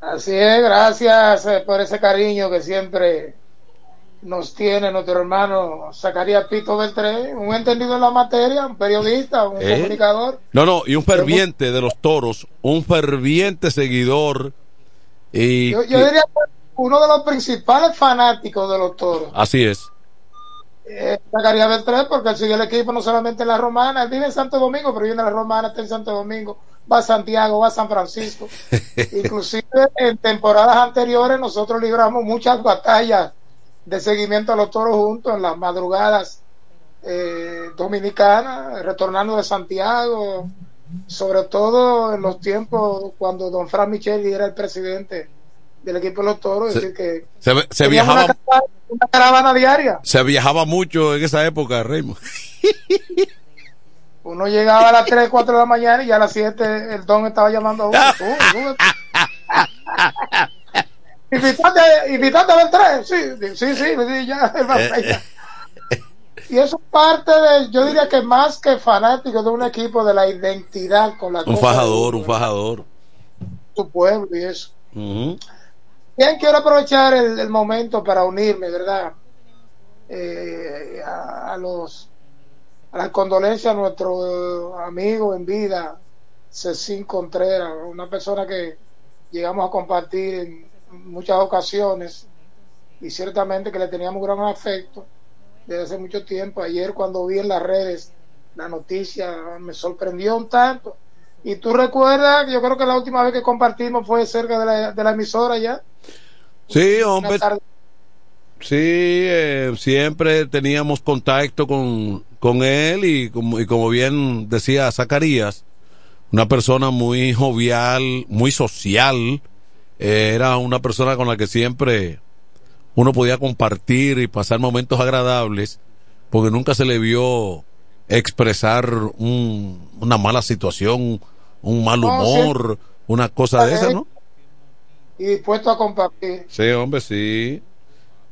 Así es, gracias eh, por ese cariño que siempre nos tiene nuestro hermano Zacarías Pito Beltré, un entendido en la materia, un periodista, un ¿Eh? comunicador. No, no, y un ferviente de los toros, un ferviente seguidor. Y Yo, diría que uno de los principales fanáticos de los toros. así es. Eh, Beltré porque él sigue el equipo no solamente en la Romana, él vive en Santo Domingo, pero viene a la Romana, está en Santo Domingo, va a Santiago, va a San Francisco. Inclusive en temporadas anteriores nosotros libramos muchas batallas de seguimiento a los toros juntos en las madrugadas eh, dominicanas, retornando de Santiago, sobre todo en los tiempos cuando don Fran Micheli era el presidente del equipo de los toros, es decir que Se, se viajaba, una, caravana- una caravana diaria. se viajaba mucho en esa época, Raymond. Uno llegaba a las 3, 4 de la mañana y ya a las 7 el don estaba llamando a uno. Invitaste a ver tres. Sí, sí, sí, sí, ya, va para allá. Y eso es parte de, yo diría que más que fanático de un equipo, de la identidad con la Un fajador, un fajador. tu pueblo y eso. Ujú. Bien, quiero aprovechar el, momento para unirme, ¿verdad? Eh, a, a los a las condolencias a nuestro amigo en vida, Cecín Contreras, una persona que llegamos a compartir en muchas ocasiones y ciertamente que le teníamos gran afecto desde hace mucho tiempo. Ayer cuando vi en las redes la noticia me sorprendió un tanto. Y tú recuerdas, yo creo que la última vez que compartimos fue cerca de la, de la emisora ya. Sí, hombre. Sí, eh, siempre teníamos contacto con, con él y como, y como bien decía Zacarías, una persona muy jovial, muy social, eh, era una persona con la que siempre uno podía compartir y pasar momentos agradables, porque nunca se le vio expresar un- una mala situación, un mal No, humor, una cosa de esa, ¿no? Y dispuesto a compartir. Sí, hombre, sí.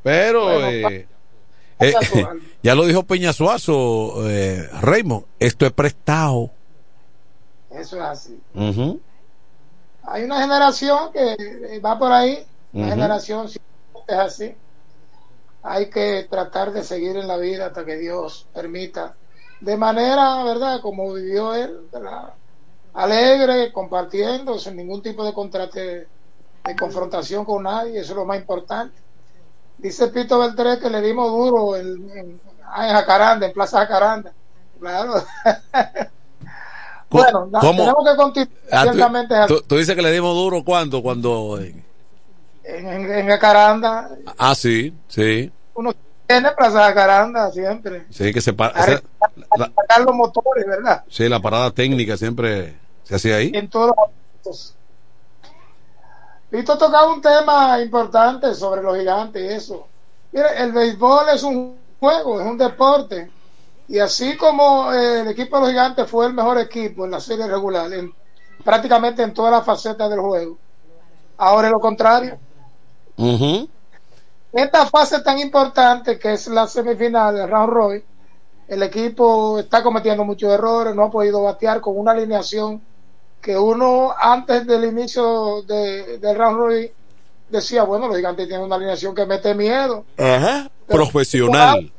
Pero Bueno, eh, eh, alma. ya lo dijo Peñasuazo, eh, Raymond, esto es prestado. Eso es así. Ujú. Hay una generación que eh, va por ahí, una generación si es así. Hay que tratar de seguir en la vida hasta que Dios permita, de manera, ¿verdad? Como vivió él, ¿verdad? alegre, compartiendo, sin ningún tipo de contrate, de confrontación con nadie, eso es lo más importante. Dice Pito Beltré que le dimos duro en, en, ah, en Jacaranda, en Plaza Jacaranda. Claro. bueno, ¿Cómo? tenemos que continuar. Ah, tú- ciertamente es así. tú, tú dices que le dimos duro cuando, cuando. en, en, en Jacaranda, ah, sí, sí, uno tiene Plaza Jacaranda siempre. sí, que se para. Esa- la, los motores, ¿verdad? sí, la parada técnica siempre se hacía ahí. En todos los. Vito tocaba un tema importante sobre los gigantes y eso. Mire, el béisbol es un juego, es un deporte. Y así como eh, el equipo de los gigantes fue el mejor equipo en la serie regular, en, prácticamente en todas las facetas del juego, ahora es lo contrario. Ujú. esta fase tan importante que es la semifinal del round robin, el equipo está cometiendo muchos errores, no ha podido batear con una alineación que uno antes del inicio de- del round robin decía, bueno, los gigantes tienen una alineación que mete miedo. Ajá. Profesional.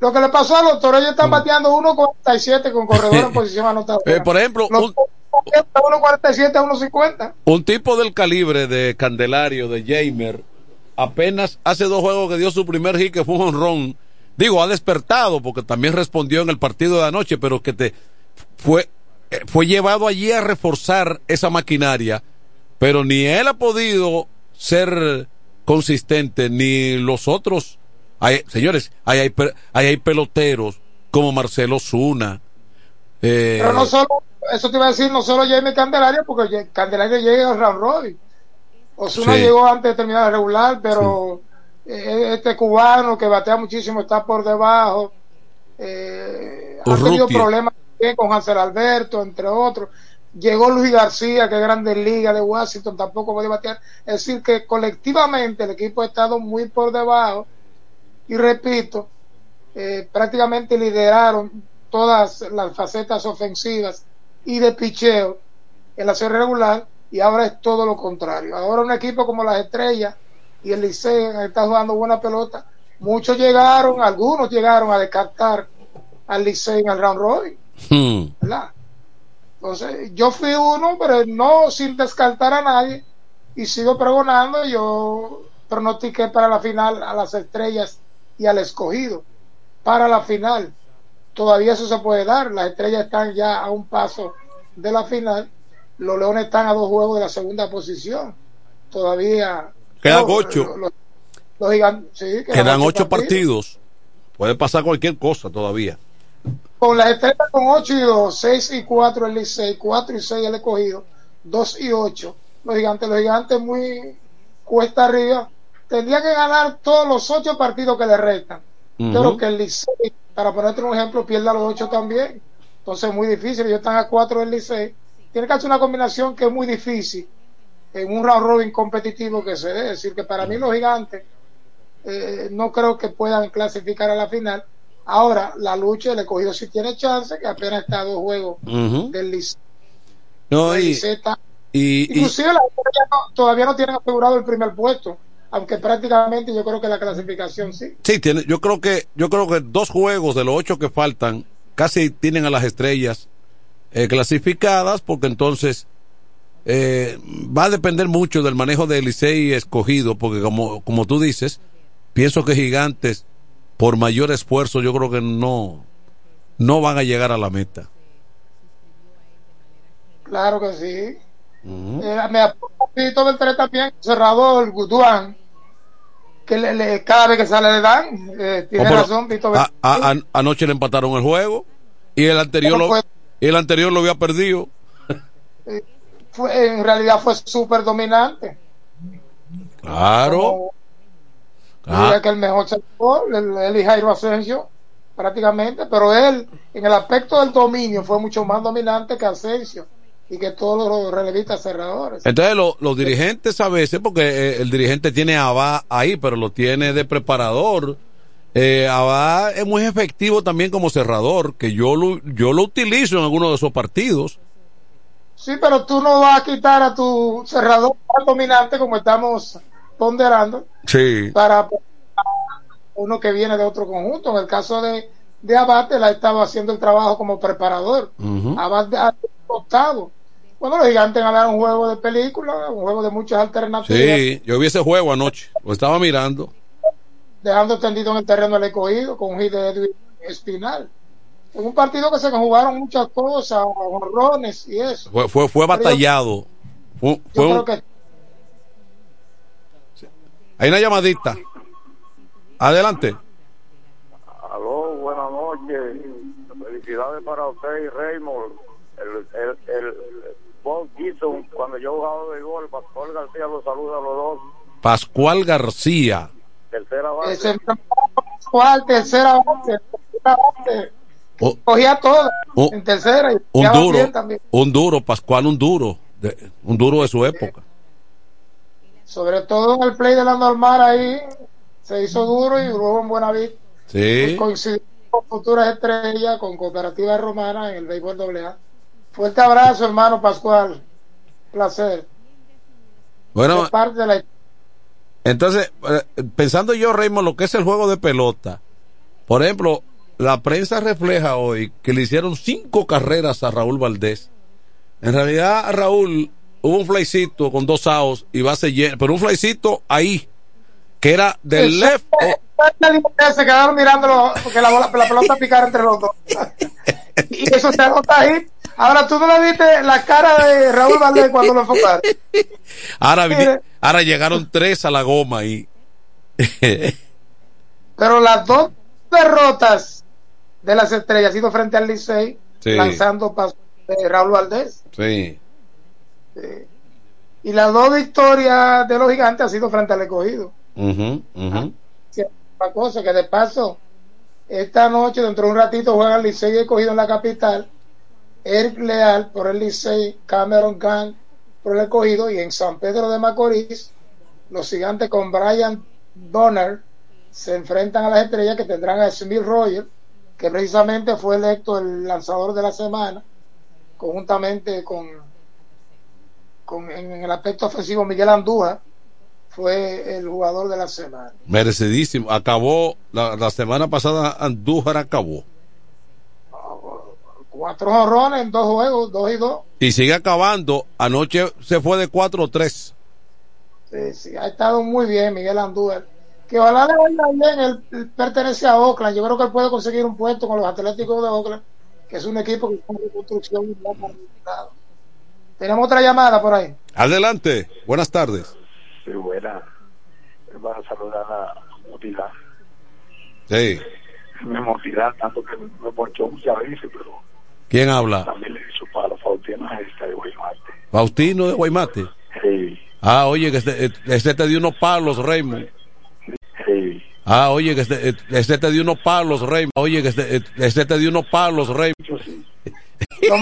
Lo que le pasó a los toros, ellos están bateando 1.47 con corredor en posición anotadora. Eh, por ejemplo, los un, Toros batean 1.47 a 1.50. un tipo del calibre de Candelario, de Jamer, apenas hace dos juegos que dio su primer hit, que fue un honrón. Digo, ha despertado porque también respondió en el partido de anoche, pero que te fue, fue llevado allí a reforzar esa maquinaria, pero ni él ha podido ser consistente, ni los otros. Hay, señores, ahí hay, ahí hay peloteros como Marcelo Zuna. eh, Pero no solo, eso te iba a decir, no solo Jamie Candelario, porque Candelario llega al round robin. Osuna Sí. llegó antes de terminar el regular, pero eh, este cubano que batea muchísimo está por debajo. Eh, ha tenido problemas con Hansel Alberto, entre otros. Llegó Luis García, que es grande liga de Washington, tampoco puede batear. Es decir, que colectivamente el equipo ha estado muy por debajo. Y repito, eh, prácticamente lideraron todas las facetas ofensivas y de picheo en la serie regular y ahora es todo lo contrario. Ahora un equipo como las Estrellas y el Liceo está jugando buena pelota. Muchos llegaron, algunos llegaron a descartar al Liceo en el round robin, hmm. ¿verdad? Entonces, yo fui uno, pero no sin descartar a nadie y sigo pregonando. Yo pronostiqué para la final a las Estrellas y al Escogido. para la final. Todavía eso se puede dar. Las estrellas están ya a un paso de la final. Los leones están a dos juegos de la segunda posición. Todavía. Quedan no, ocho. los- los gigantes- sí, Quedan ocho partidos. Puede pasar cualquier cosa todavía. Con las estrellas con 8 y 2, 6 y 4 el Licey, 4 y 6 el escogido, 2 y 8 los gigantes. Los gigantes muy cuesta arriba. Tendría que ganar todos los 8 partidos que le restan. Pero que el Licey, para ponerte un ejemplo, pierda los 8 también. Entonces es muy difícil. Ellos están a 4 del Licey. Tiene que hacer una combinación que es muy difícil en un round robin competitivo que se dé. Es decir, que para mí los gigantes eh, no creo que puedan clasificar a la final. Ahora, la lucha del escogido sí tiene chance, que apenas está a dos juegos del Licey. No, y, está- Inclusive no- todavía no tienen asegurado el primer puesto, aunque prácticamente yo creo que la clasificación sí. sí, tiene, yo creo que yo creo que dos juegos de los ocho que faltan casi tienen a las estrellas eh, clasificadas porque entonces eh, va a depender mucho del manejo de Licey escogido porque como como tú dices pienso que gigantes por mayor esfuerzo yo creo que no no van a llegar a la meta Claro que sí. Eh, me apunto todo el tres también, cerrador, Guduán, que le, le- cada vez que sale le dan. Eh, tiene Oh, razón, Vito a- a- an- anoche le empataron el juego y el anterior lo, el anterior lo había perdido fue, en realidad fue súper dominante. claro Como- Ah. diría que el mejor sector, el, y Jairo Asensio, prácticamente, pero él, en el aspecto del dominio, fue mucho más dominante que Asensio y que todos los relevistas cerradores. Entonces lo- los dirigentes a veces, porque eh, el dirigente tiene a Abba ahí, pero lo tiene de preparador. Eh, Abba es muy efectivo también como cerrador, que yo lo, yo lo utilizo en algunos de esos partidos. Sí, pero tú no vas a quitar a tu cerrador tan dominante como estamos ponderando Sí. para uno que viene de otro conjunto. En el caso de, de Abad, él ha estado haciendo el trabajo como preparador. Abad ha octavo. Bueno, los gigantes ganaron un juego de película, un juego de muchas alternativas, Sí, yo vi ese juego anoche, lo estaba mirando. dejando tendido en el terreno el escogido con un hit de Edwin Espinal. En un partido que se jugaron muchas cosas, honrones y eso. Fue, fue, fue batallado. Fue, Yo creo que Hay una llamadita. Adelante. Aló, buenas noches. Felicidades para usted y Raymond. El, el, el Bob Gibson, cuando yo jugaba de gol, Pascual García los saluda a los dos. Pascual García. Tercera base. ese cual tercera base, tercera base, Oh, cogía todo Oh. en tercera y un duro, también. un duro, Pascual, un duro. de- un duro de su época. Sobre todo en el play de la normal ahí se hizo duro y luego en Buenavista Sí. coincidió con futuras estrellas con Cooperativa Romana en el béisbol AA. Fuerte abrazo, hermano Pascual. Placer. Bueno, Es parte de la Entonces, eh, pensando yo, Raymond, lo que es el juego de pelota, por ejemplo, la prensa refleja hoy que le hicieron cinco carreras a Raúl Valdés. En realidad, Raúl hubo un flycito con dos outs y base llena, pero un flycito ahí, que era del left. se quedaron mirándolo porque la, bola, la pelota picara entre los dos. y eso se anota ahí. Ahora tú no le viste la cara de Raúl Valdés cuando lo enfocaron. Ahora, Mire. ahora llegaron tres a la goma ahí. Pero las dos derrotas de las estrellas han sido frente al Licey, Sí. lanzando pasos de Raúl Valdés. sí. Sí. Y las dos victorias de los gigantes han sido frente al escogido. Una cosa que de paso, esta noche, dentro de un ratito, juegan Licey y escogido en la capital. Eric Leal por el Licey, Cameron Gang por el escogido. Y en San Pedro de Macorís, los gigantes con Brian Donner se enfrentan a las estrellas que tendrán a Smith Roger, que precisamente fue electo el lanzador de la semana, conjuntamente con, con en el aspecto ofensivo Miguel Andújar, fue el jugador de la semana. Merecidísimo. Acabó, la, la semana pasada Andújar acabó. Cuatro jorrones en dos juegos, dos y dos. Y sigue acabando. Anoche se fue de 4-3. Sí, sí, ha estado muy bien Miguel Andújar. que ojalá le vaya bien, él, él pertenece a Oakland, yo creo que él puede conseguir un puesto con los Atléticos de Oakland, que es un equipo que está en reconstrucción. y va para el lado. Tenemos otra llamada por ahí. Adelante, buenas tardes. Sí, buena. Vas a saludar a Motilán. Sí. Me Motilán, tanto que me ponchó muchas veces, pero ¿Quién habla? también le hizo palo Faustino a esta de Guaymate. Faustino de Guaymate. Sí, Ah, oye, que este, este te dio unos palos, Raymond. sí. Ah, oye, que este, este te dio unos palos, Raymond. Oye, que este, este te dio unos palos, Raymond.